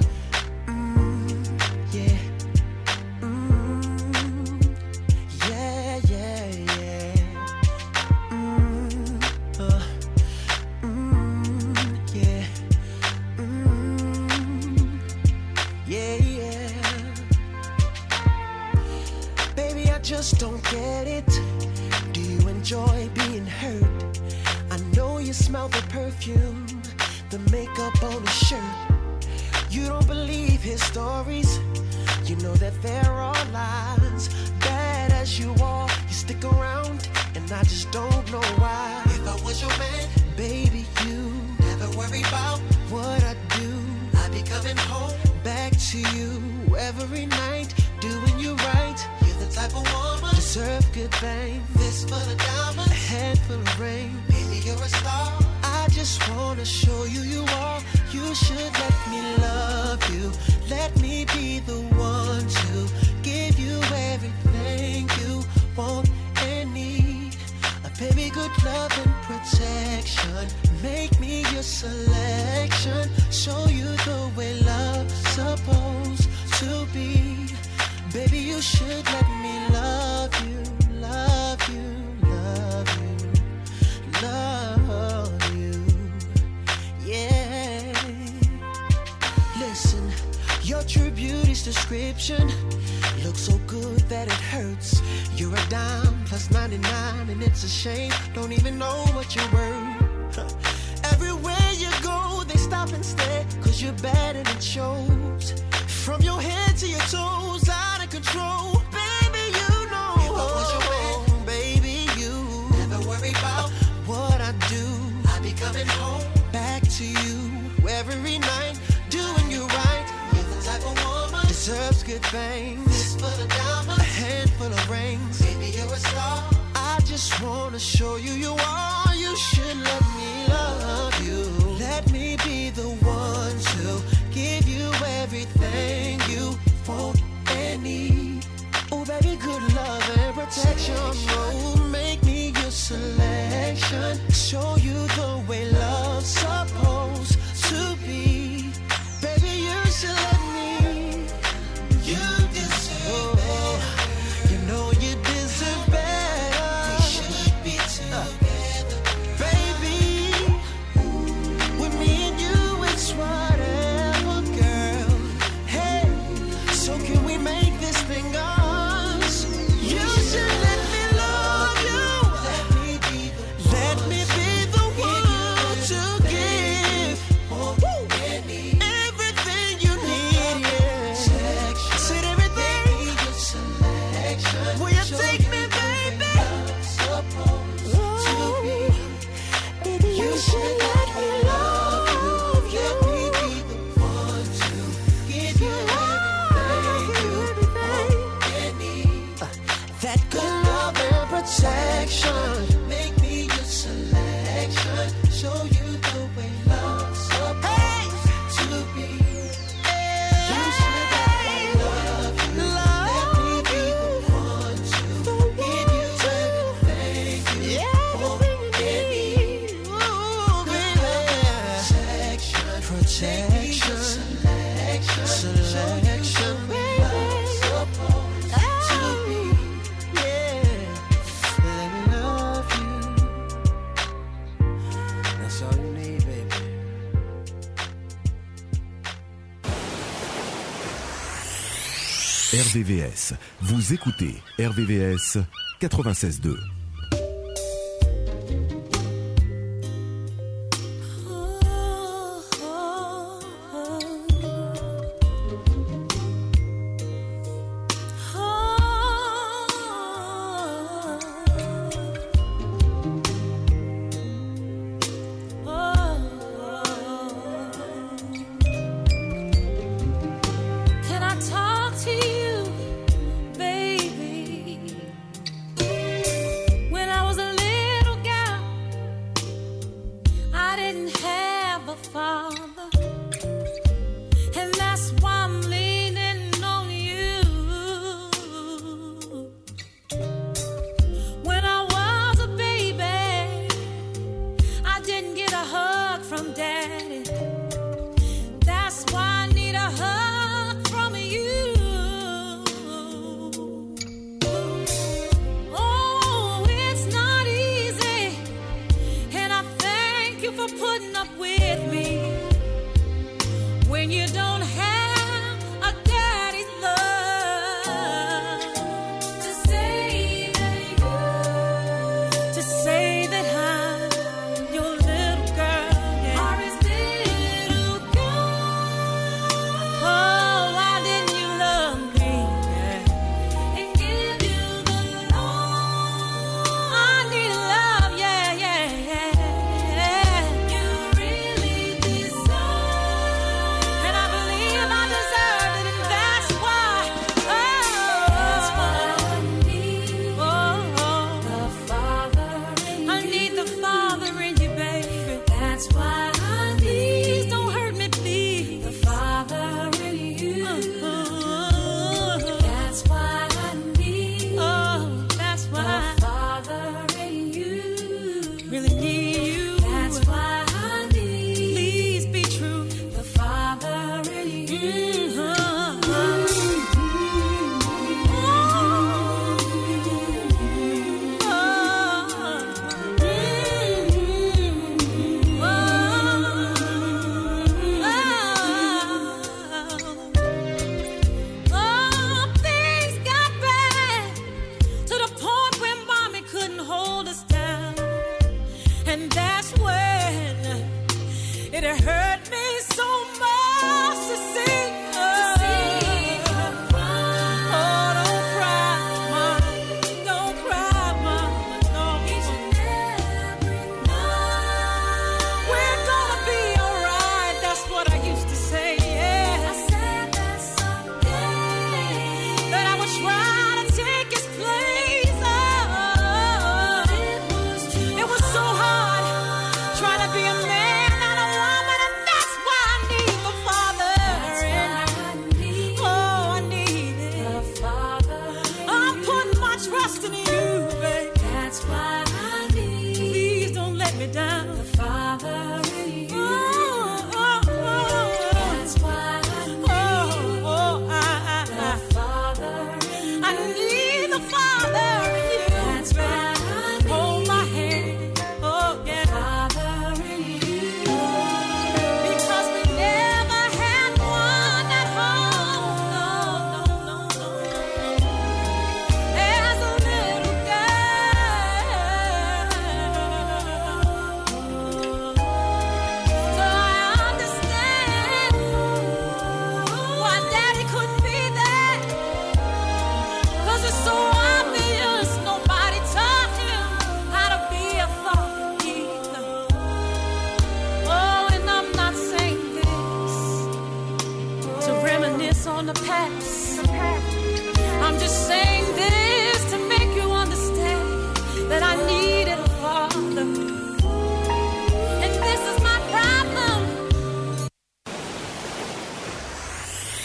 Vous écoutez RVVS 96.2.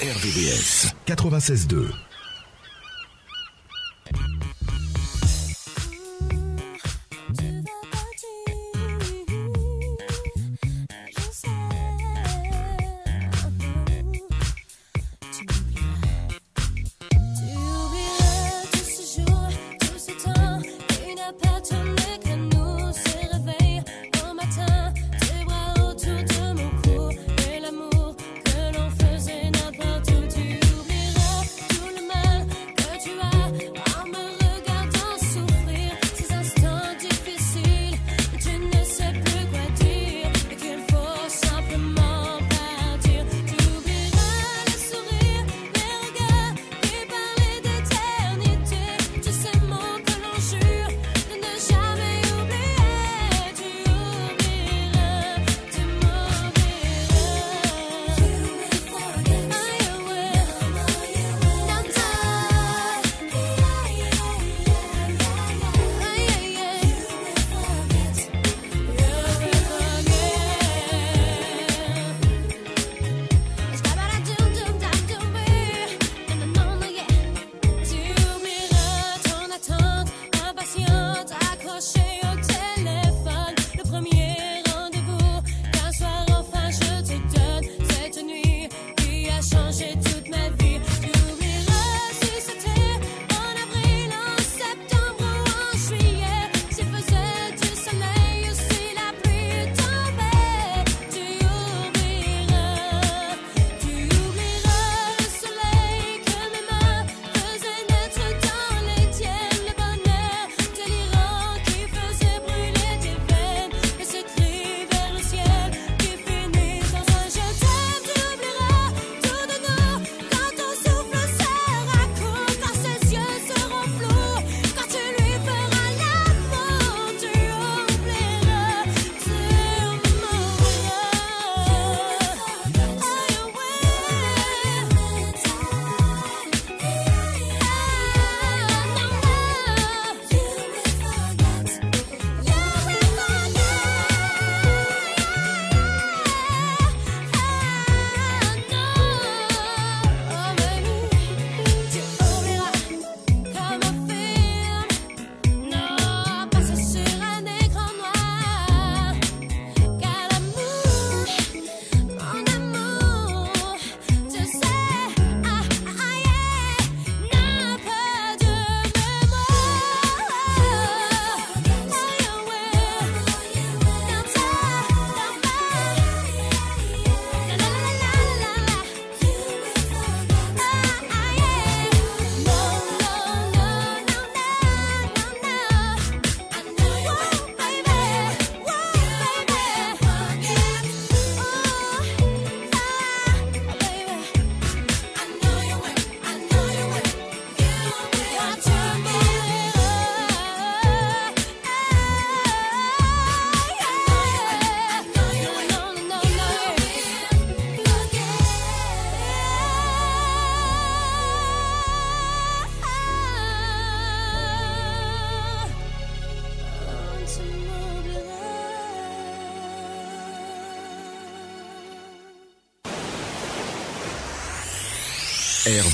RVVS 96.2.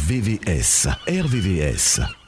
VVS, RVVS.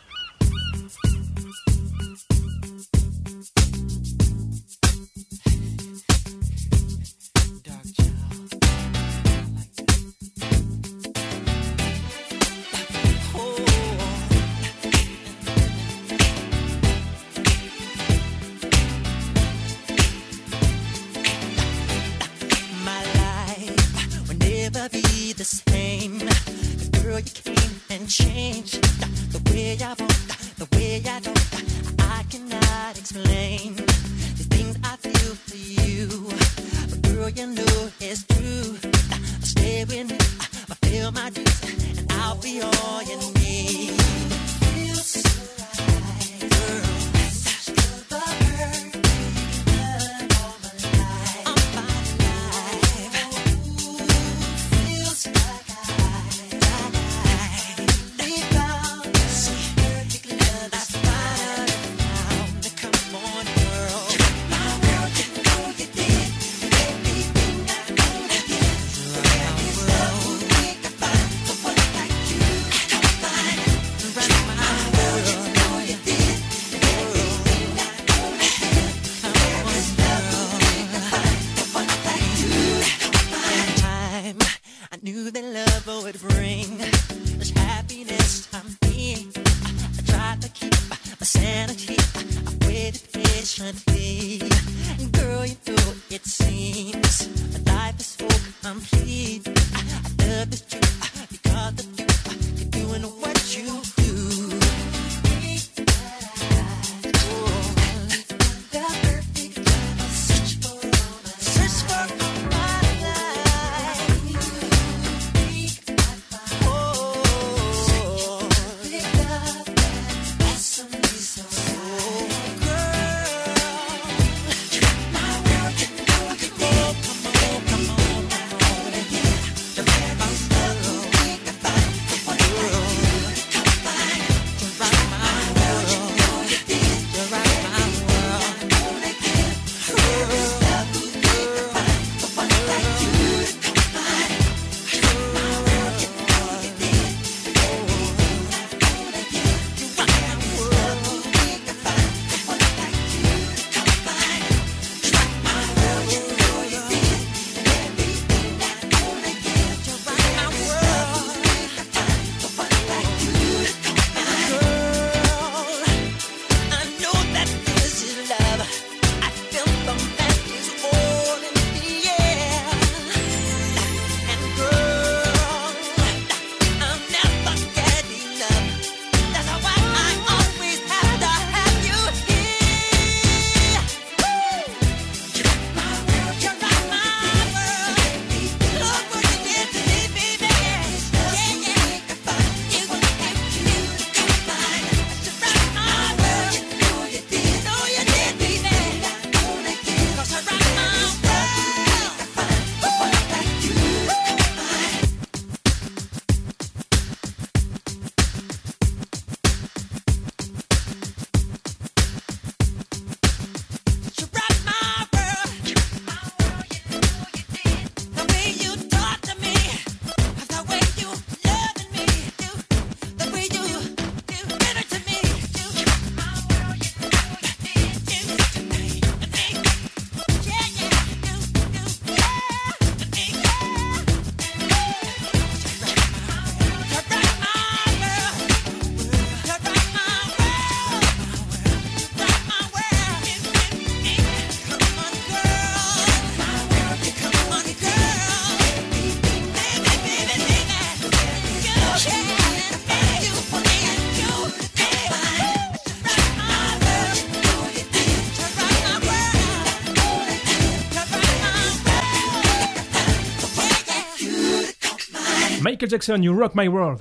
Michael Jackson, You Rock My World.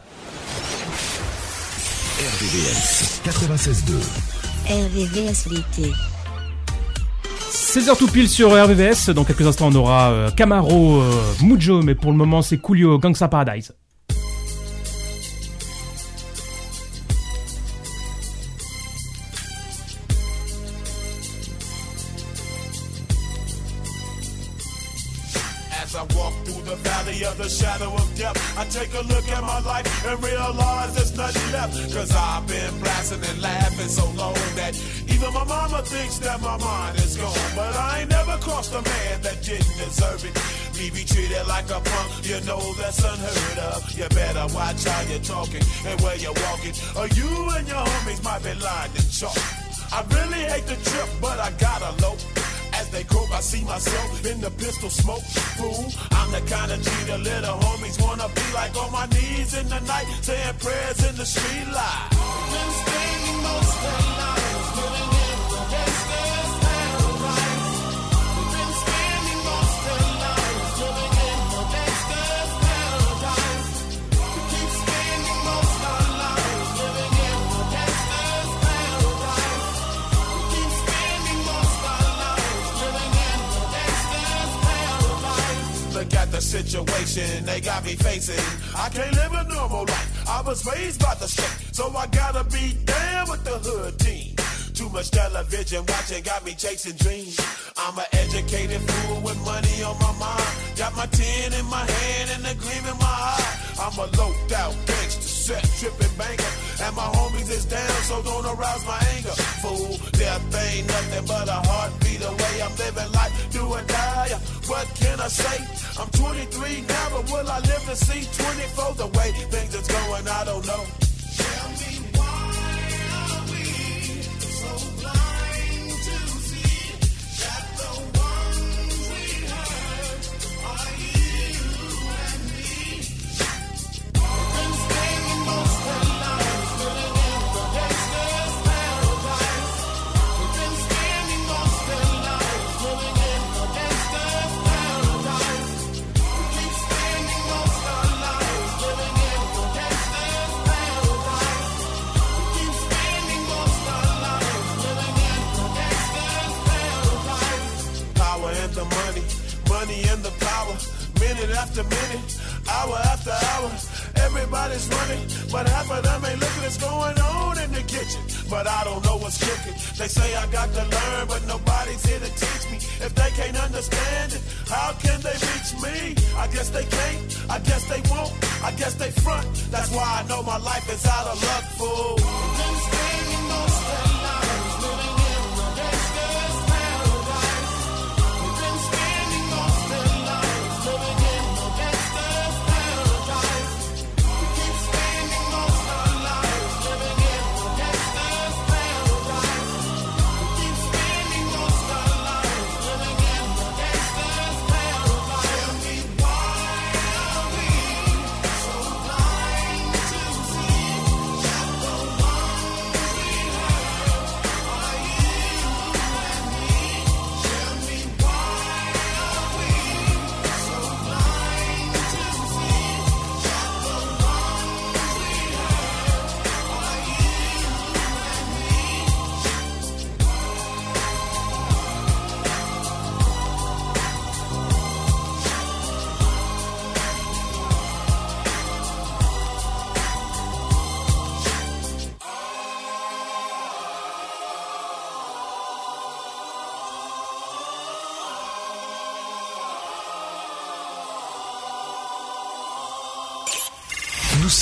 RVVS 96.2. RVVS l'été. 16h tout pile sur RVVS. Dans quelques instants, on aura euh, Camaro, euh, Mujo, mais pour le moment, c'est Coolio, Gangsta Paradise. can't understand it. How can they reach me? I guess they can't. I guess they won't. I guess they front. That's why I know my life is out of luck, fool.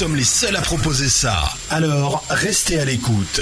sommes les seuls à proposer ça. Alors, restez à l'écoute.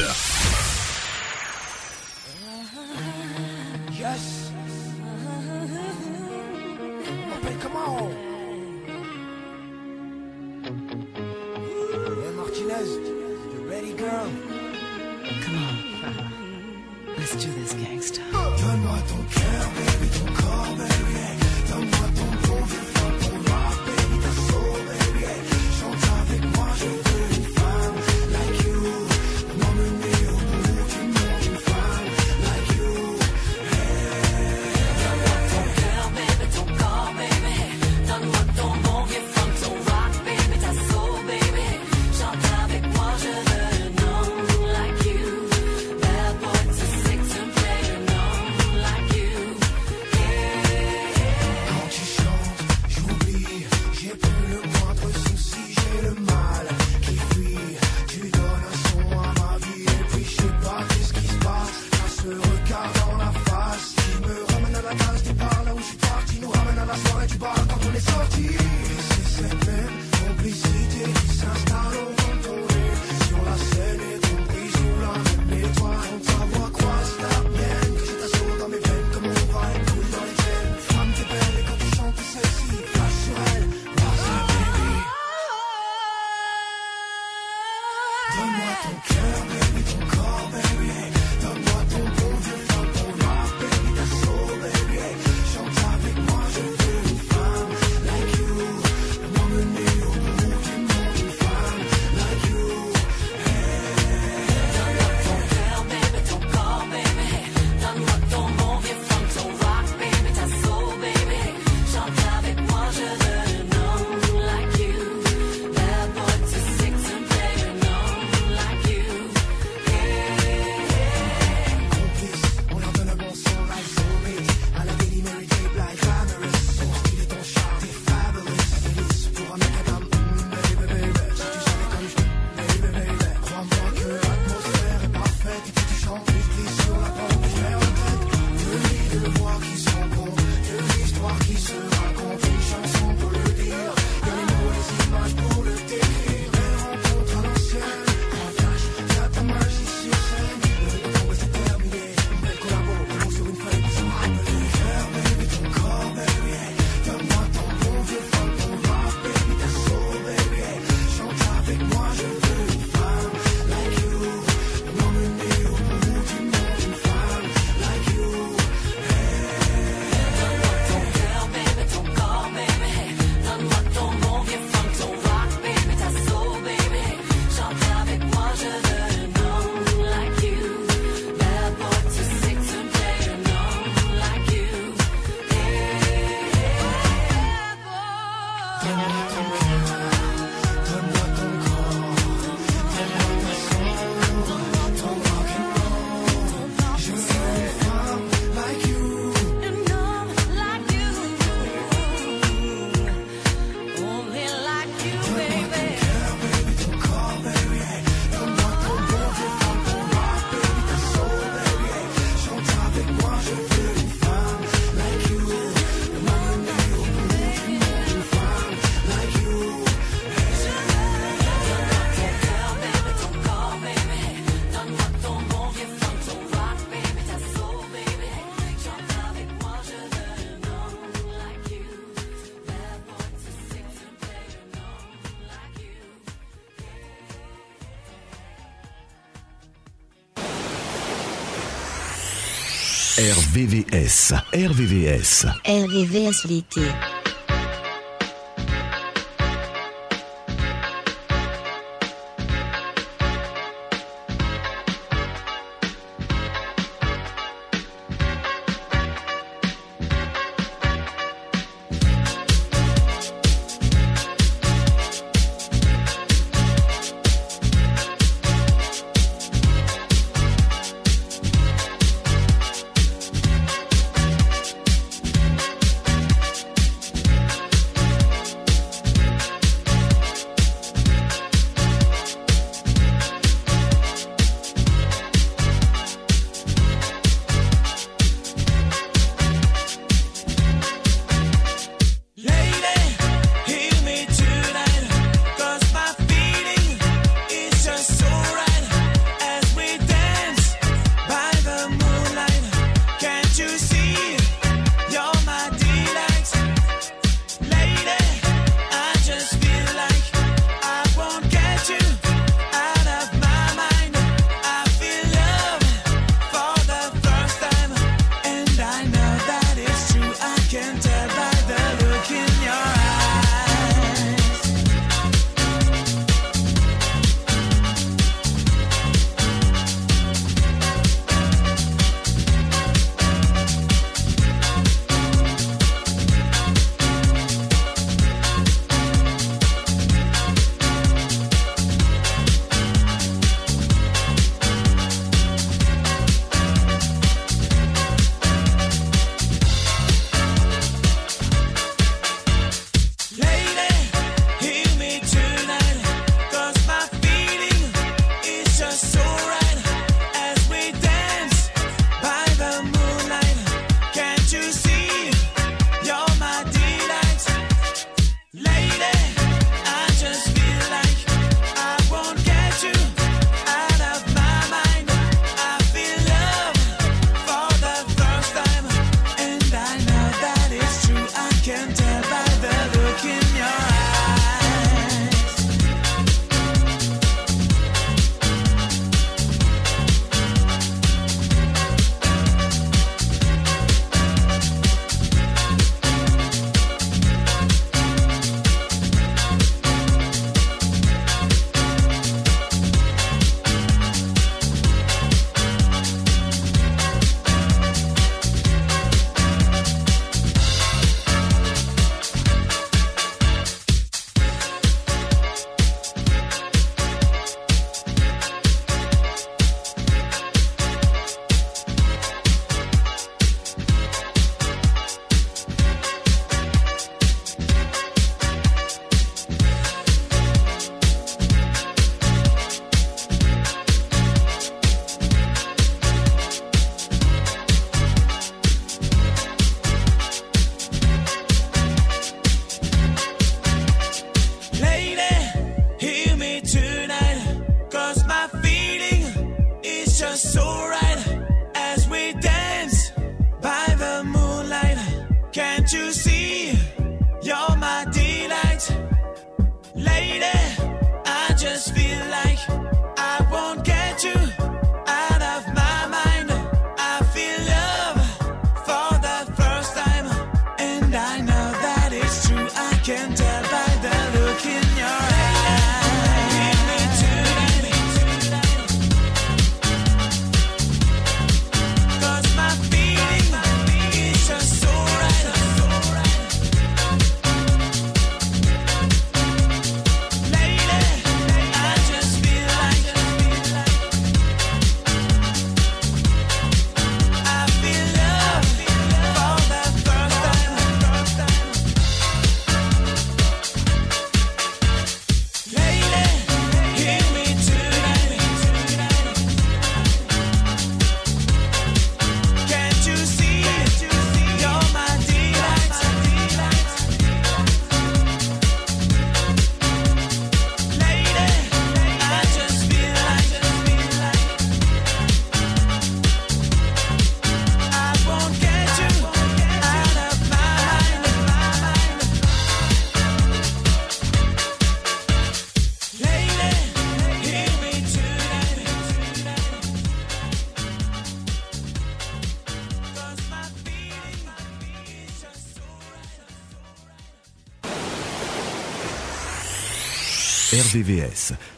RVVS. RVVS. RVVS l'été.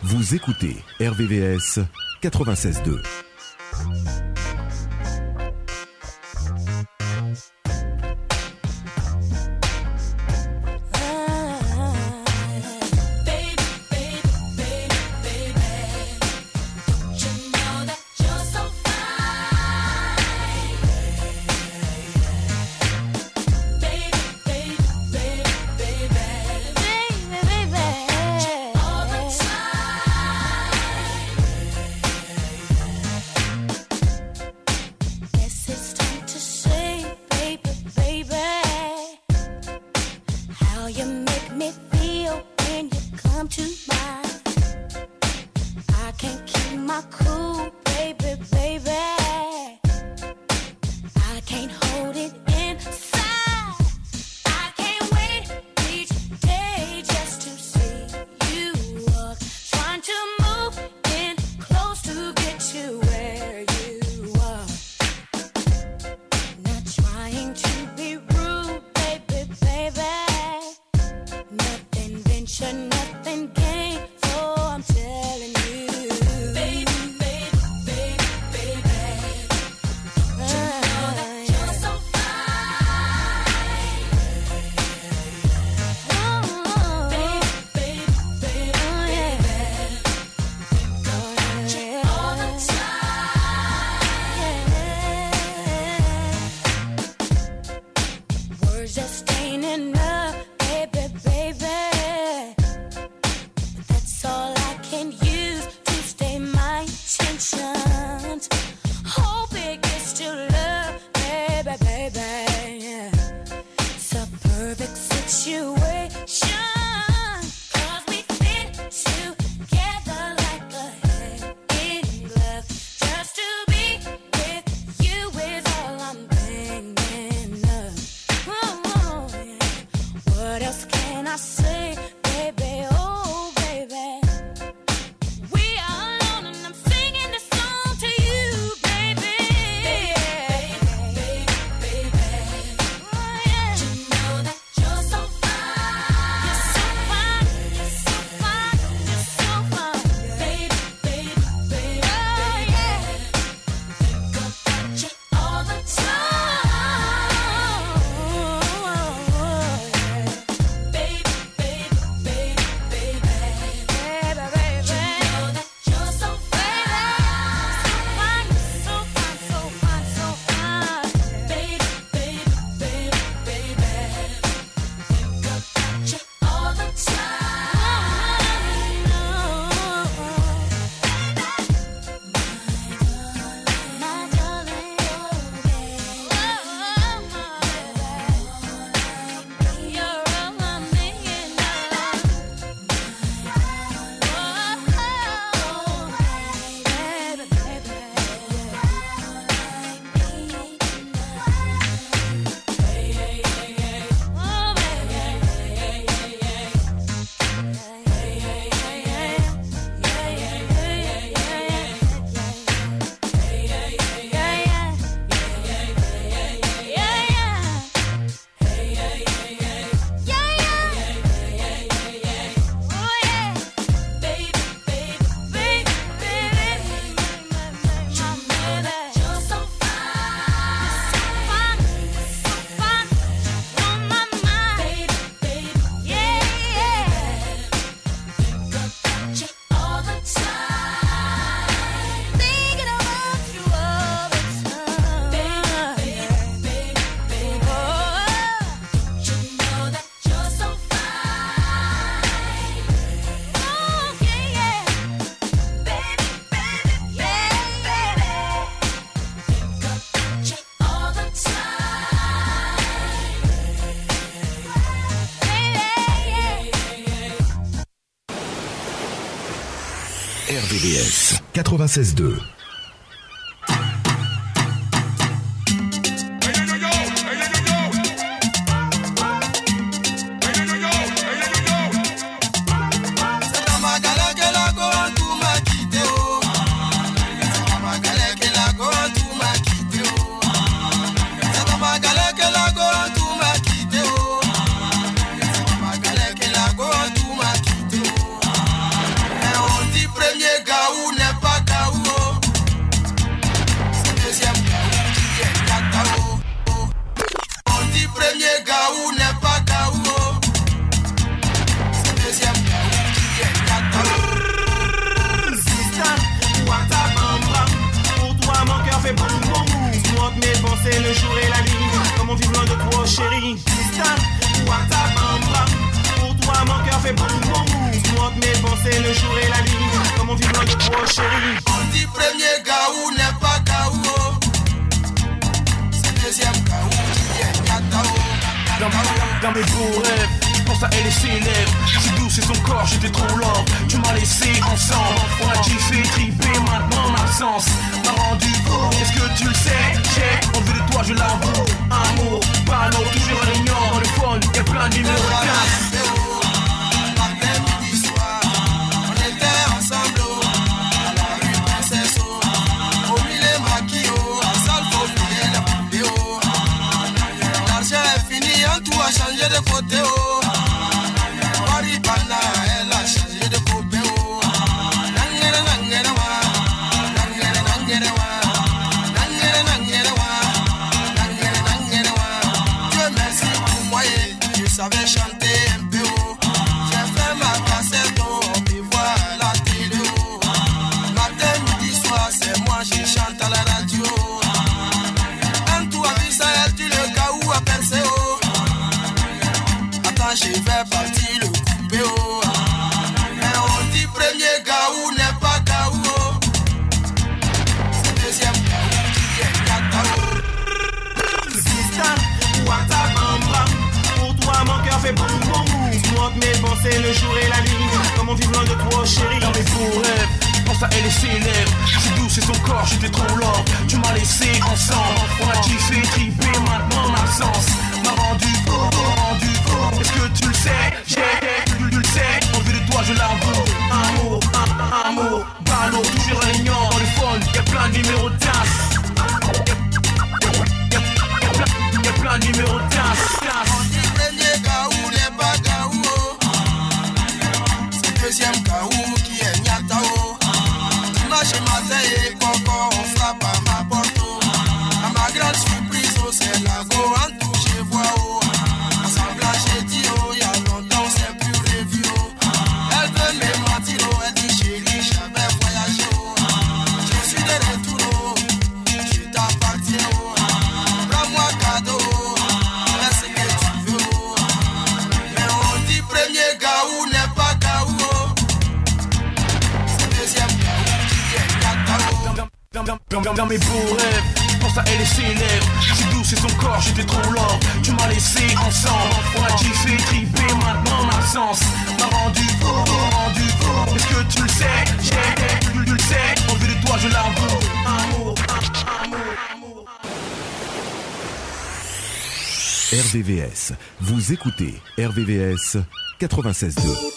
Vous écoutez RVVS 96.2. 96.2. yéde kote o. moi chérie dans mes faux rêves Pense à elle et ses lèvres Je suis douce et son corps j'étais trop lent. Tu m'as laissé ensemble On a kiffé, trippé, maintenant mon absence. M'a rendu beau, rendu beau. Est-ce que tu le sais? RVVS. Vous écoutez RVVS 96.2.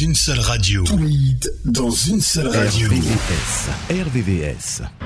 une seule radio. Tout dans une seule radio. RVVS. RVVS.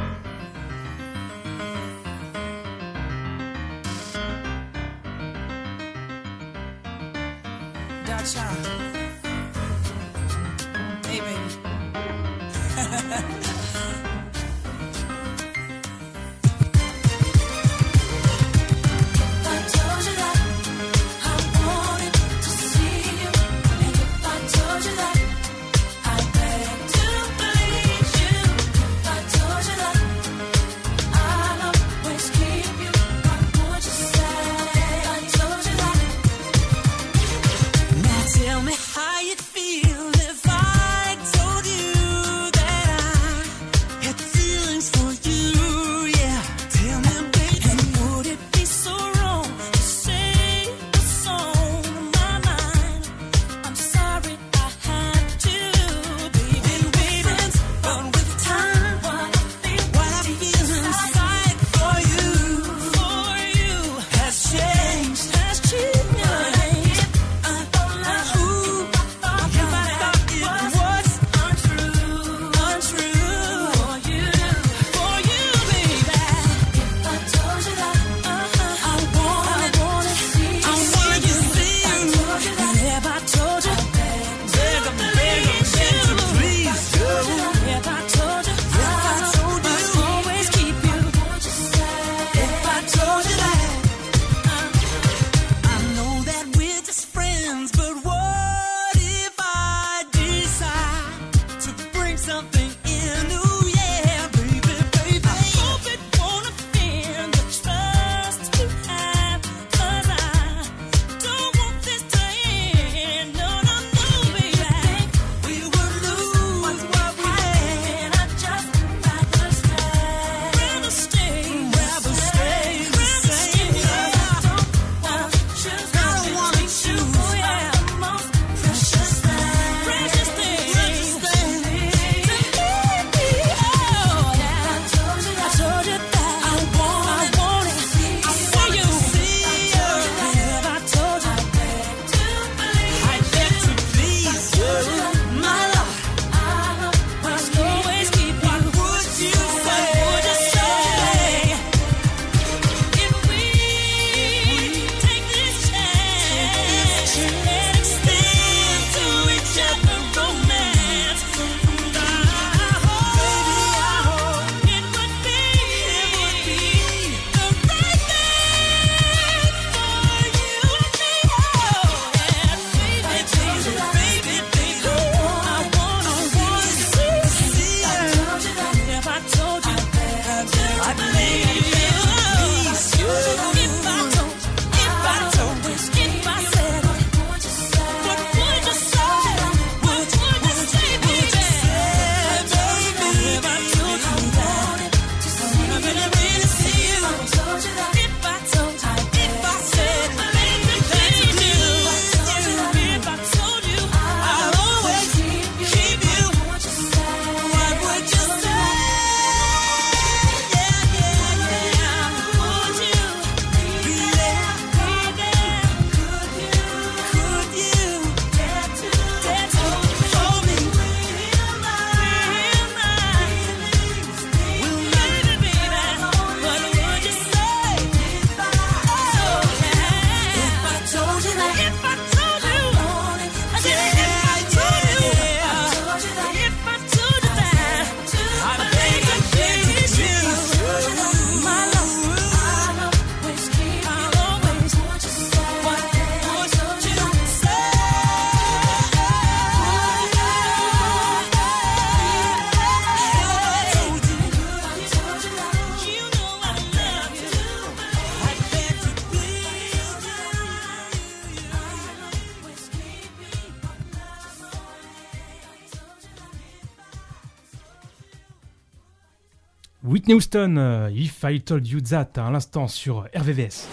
Whitney Houston, euh, If I Told You That, à l'instant sur RVVS.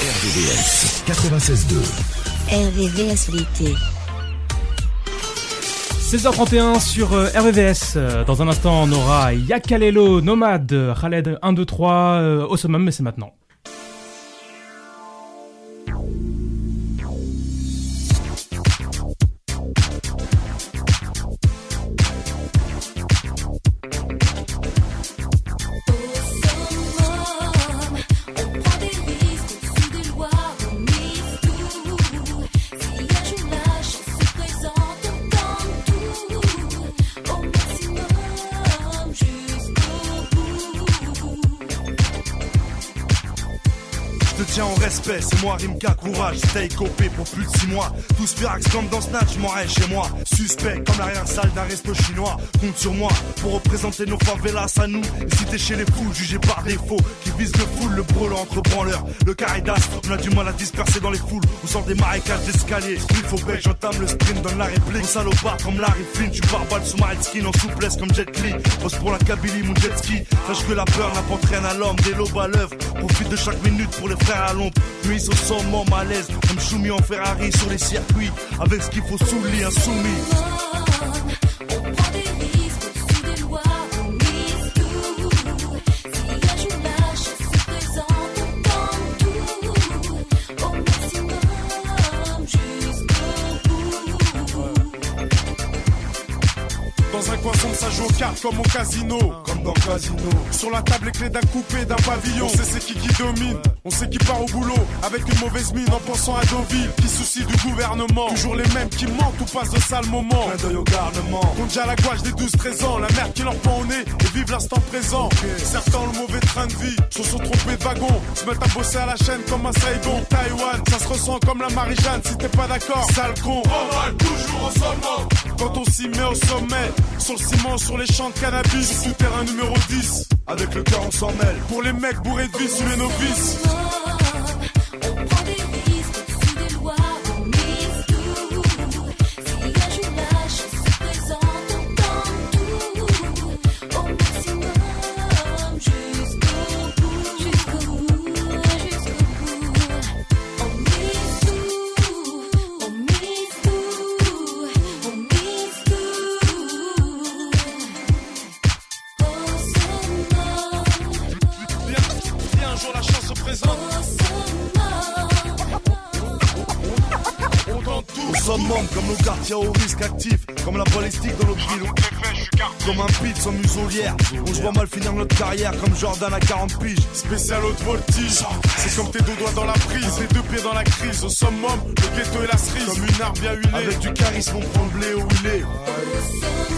RVVS 96.2. RVVS l'été. 16h31 sur euh, RVVS. Euh, dans un instant, on aura Yakalelo, Nomade, Khaled 1, 2, 3 au summum, mais c'est maintenant. En respect, c'est moi Rimka, courage, stay copé pour plus de 6 mois. Tous firax comme dans Snatch, m'en chez moi. Suspect comme l'arrière-salle d'un resto chinois. Compte sur moi pour représenter nos favelas à nous. Et si t'es chez les fous, jugé par défaut, qui vise le full, le brûlant entre branleurs. Le caridas, on a du mal à disperser dans les foules. On sort des marécages d'escalier. Il faut bec, j'entame le sprint, donne la réplique. Salopard comme Larry Flynn, tu barbales sous ma skin en souplesse comme Jet Li. Pose pour la Kabylie, mon jet ski. Sache que la peur n'apporte rien à l'homme, des lobes à l'œuvre. Profite de chaque minute pour les frères l'ombre. Nuit au sommet, malaise, comme Choumi en Ferrari sur les circuits. Avec ce qu'il faut sous le lit, insoumis. On on mise on. Dans un coin sombre, ça joue aux cartes comme au casino. Comme dans casino. Sur la table, les clés d'un coupé, d'un pavillon. On sait c'est qui qui domine. On sait qui part au boulot. Avec une mauvaise mine en pensant à Deauville. Qui soucie du gouvernement. Toujours les mêmes qui mentent ou passent de sales moments. Clin d'œil au garnement. Compte déjà la gouache des 12-13 ans. La merde qui leur prend au nez et vivent l'instant présent. Certains ont le mauvais train de vie. Se sont trompés de wagon. Se mettent à bosser à la chaîne comme un Saigon. Taïwan, ça se ressent comme la Marie-Jeanne. Si t'es pas d'accord, sale con. On toujours au sommet. Quand on s'y met au sommet. Sur le ciment, sur les champs de cannabis. Sur terrain numéro 10. Avec le cœur, on s'en mêle. Pour les mecs bourrés de vie, sur les novices. Muselière. On se voit mal finir notre carrière comme Jordan à 40 piges. Spécial haute voltige. C'est comme tes deux doigts dans la prise, tes deux pieds dans la crise. Au summum, le ghetto et la cerise. Comme une arme bien huilée. Avec du charisme, on prend le blé où il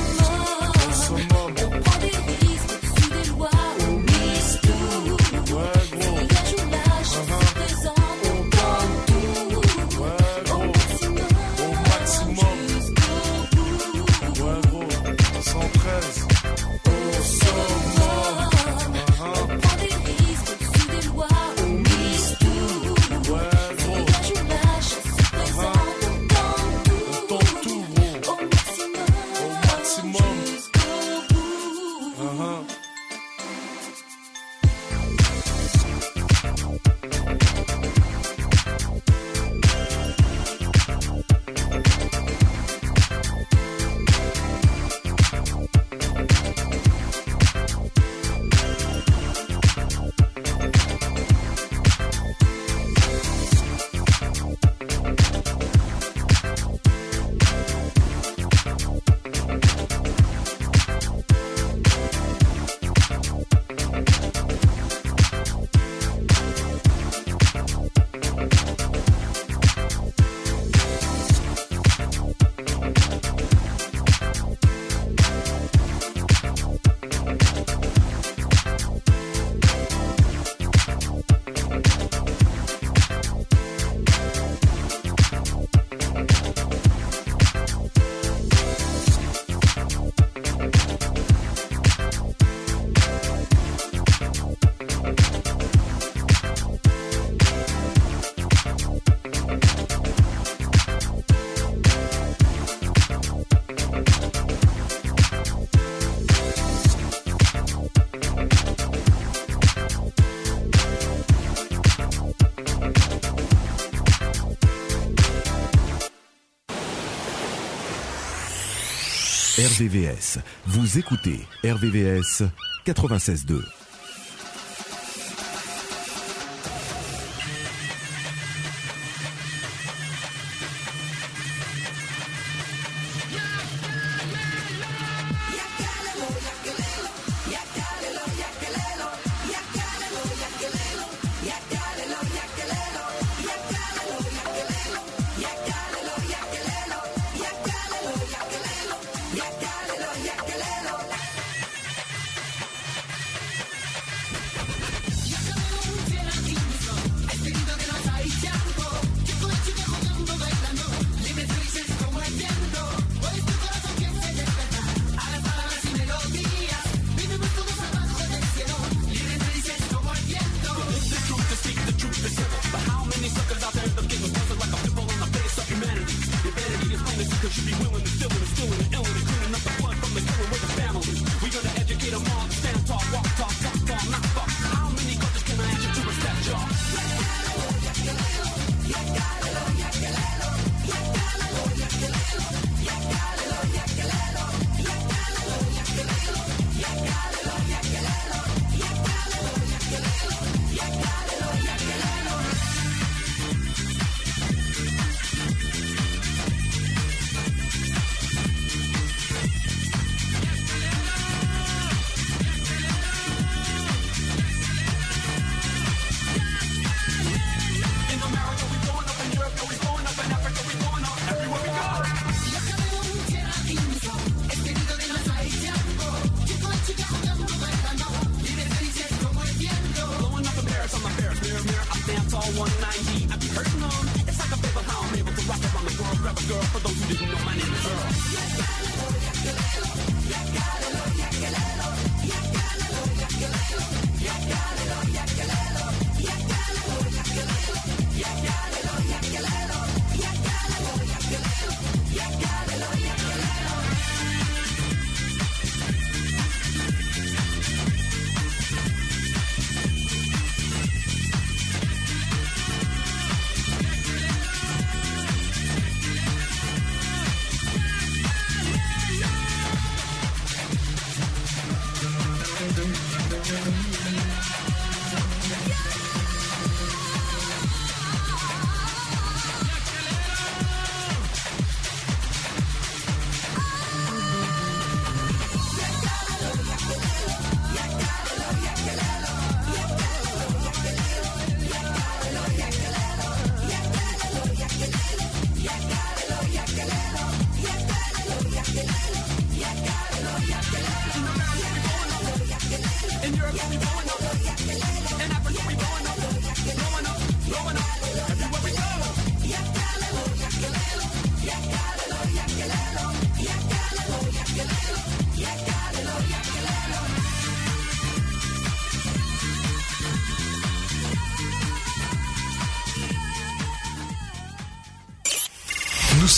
Vous écoutez RVVS 96.2.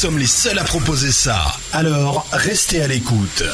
Nous sommes les seuls à proposer ça. Alors, restez à l'écoute.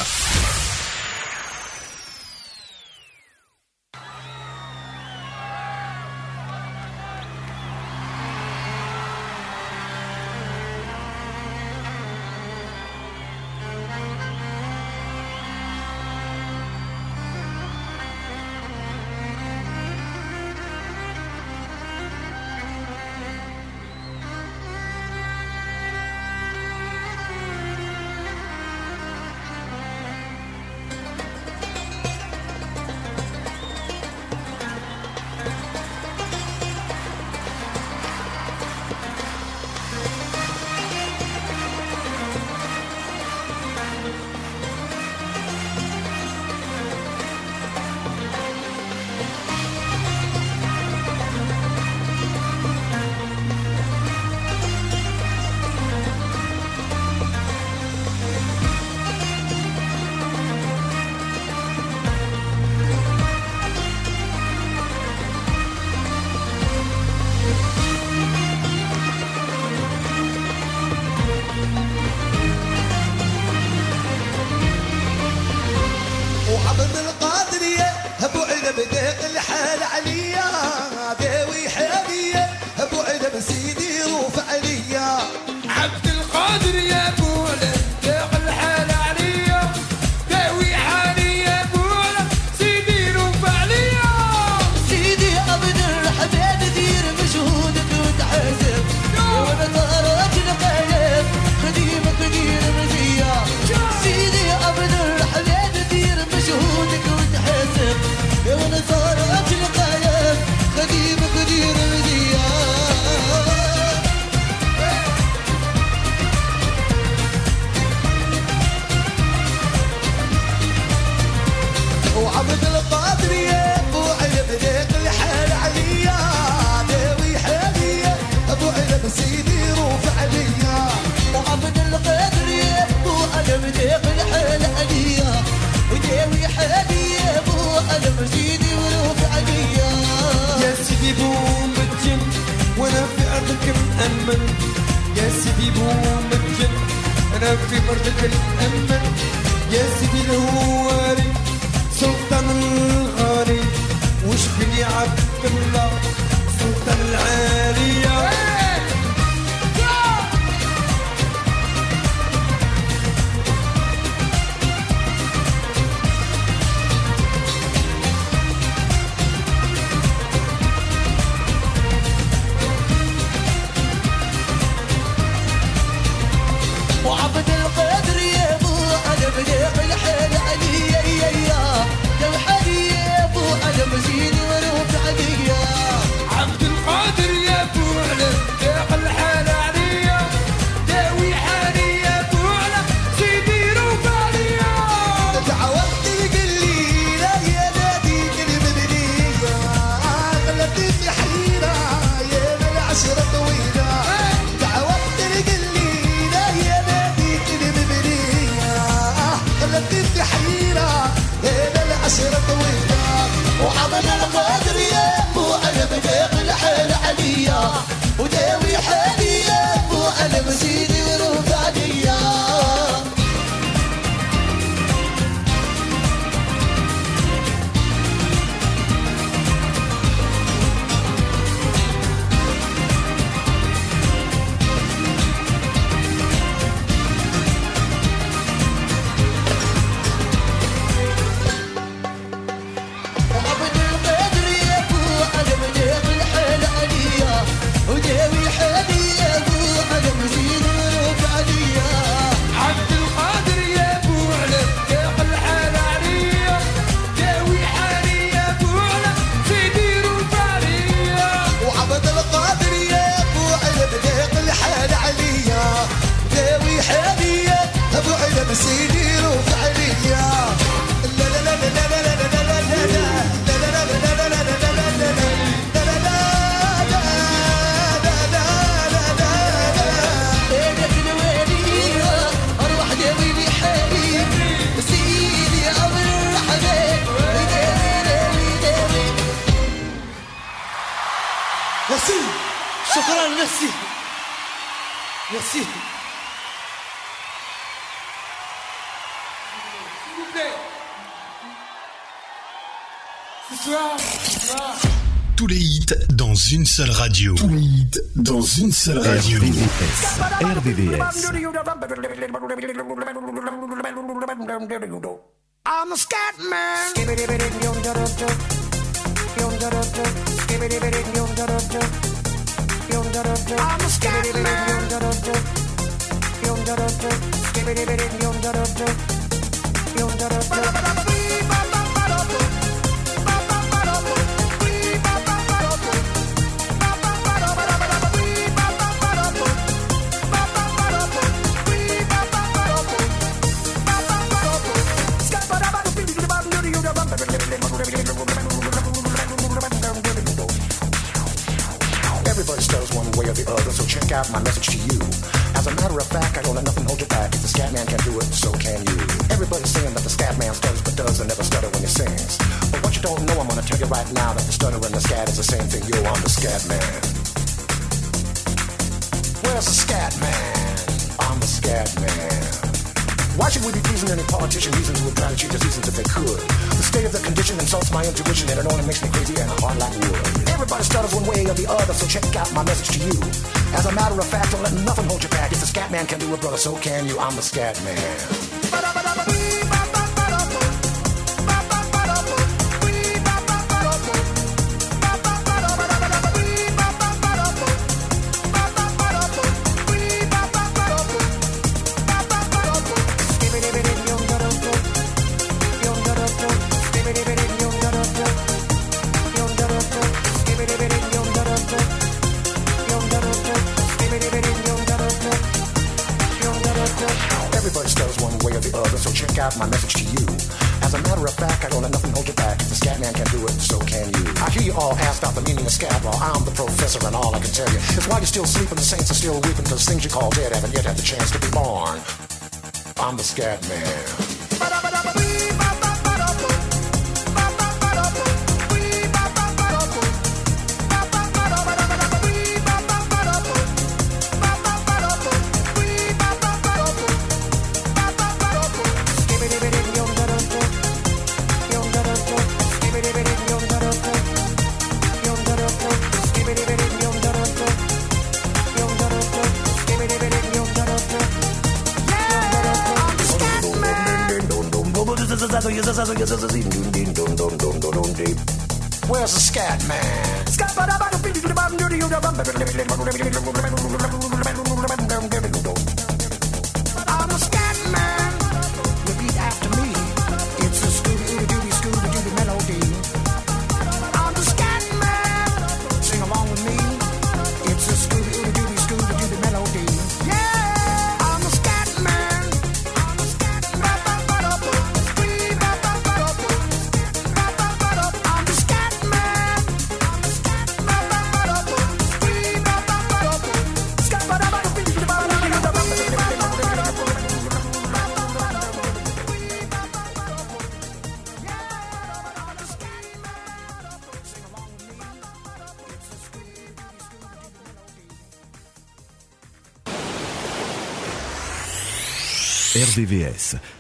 seule radio. Tout lead dans une seule radio. RDVS. RDVS.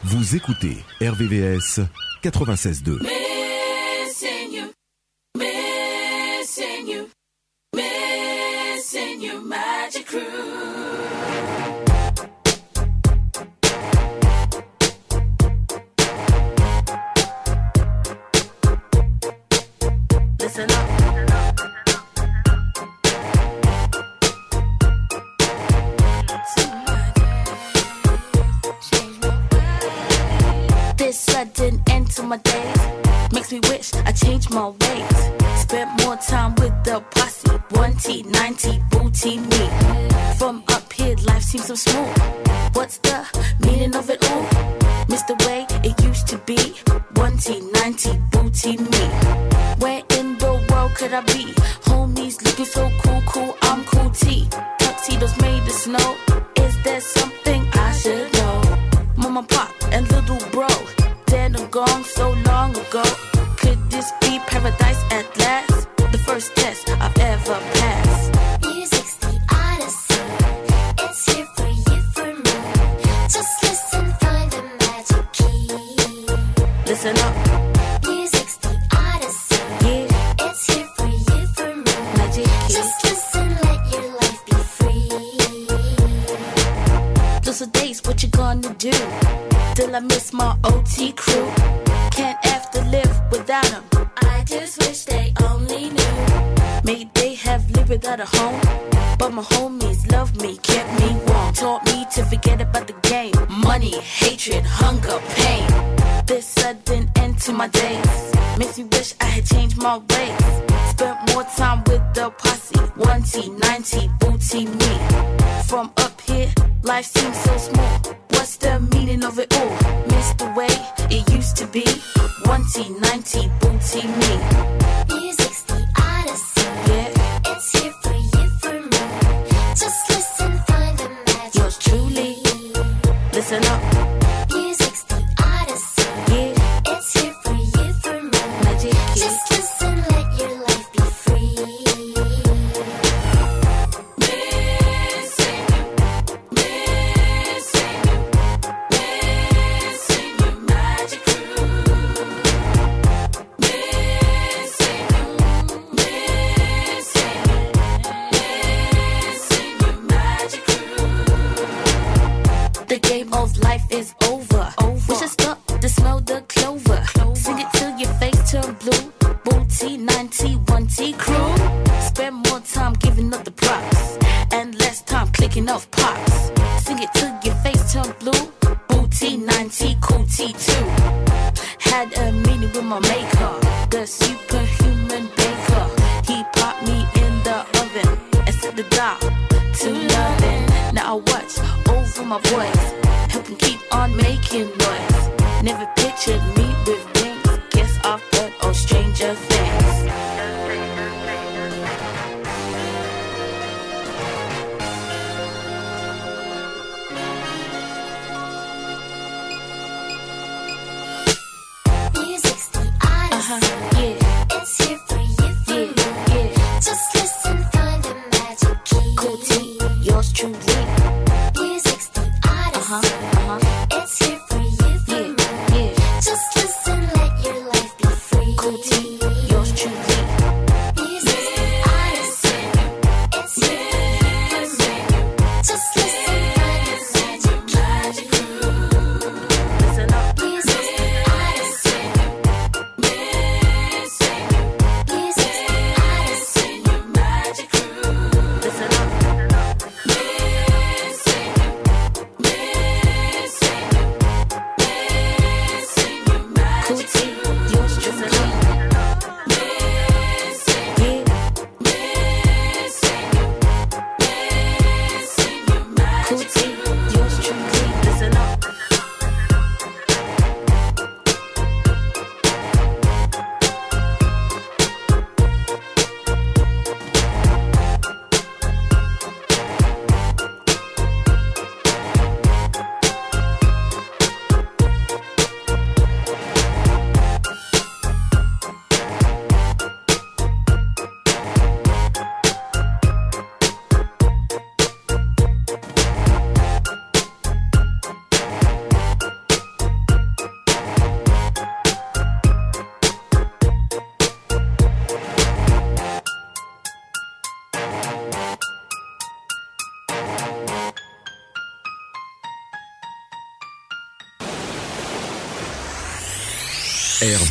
Vous écoutez RVVS 96.2. Missing you, missing magic. booty, booty,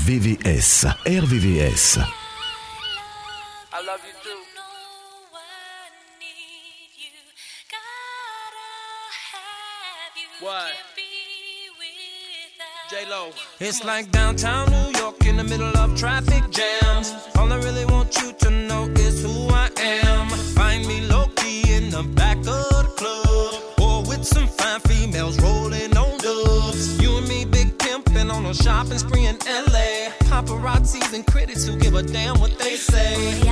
VVS. RVVS. I love you too. What? J-Lo. It's like downtown New York in the middle of traffic jam. MCs and critics who give a damn what they say.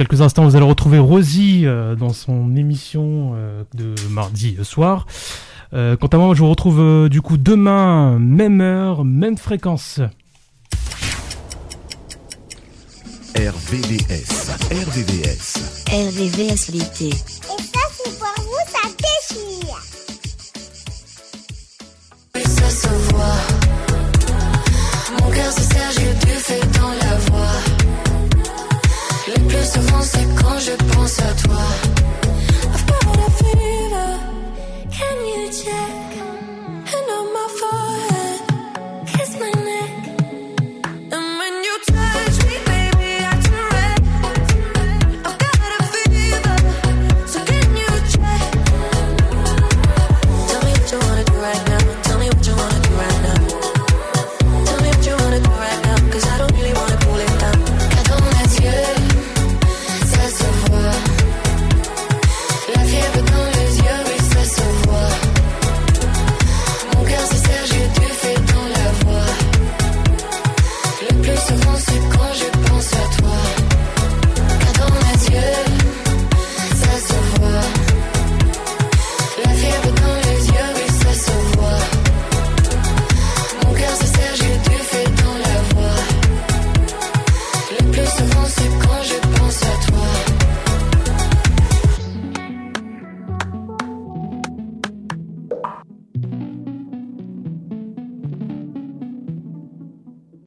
quelques instants, vous allez retrouver Rosie euh, dans son émission euh, de mardi soir. Euh, quant à moi, je vous retrouve du coup demain, même heure, même fréquence. RVVS, RVVS. RVVS l'été. Et ça, c'est pour vous, ça déchire. Et ça se voit. Mon cœur se serre, je fais dans la voix plus souvent c'est quand je pense à toi. I've got a fever, can you check?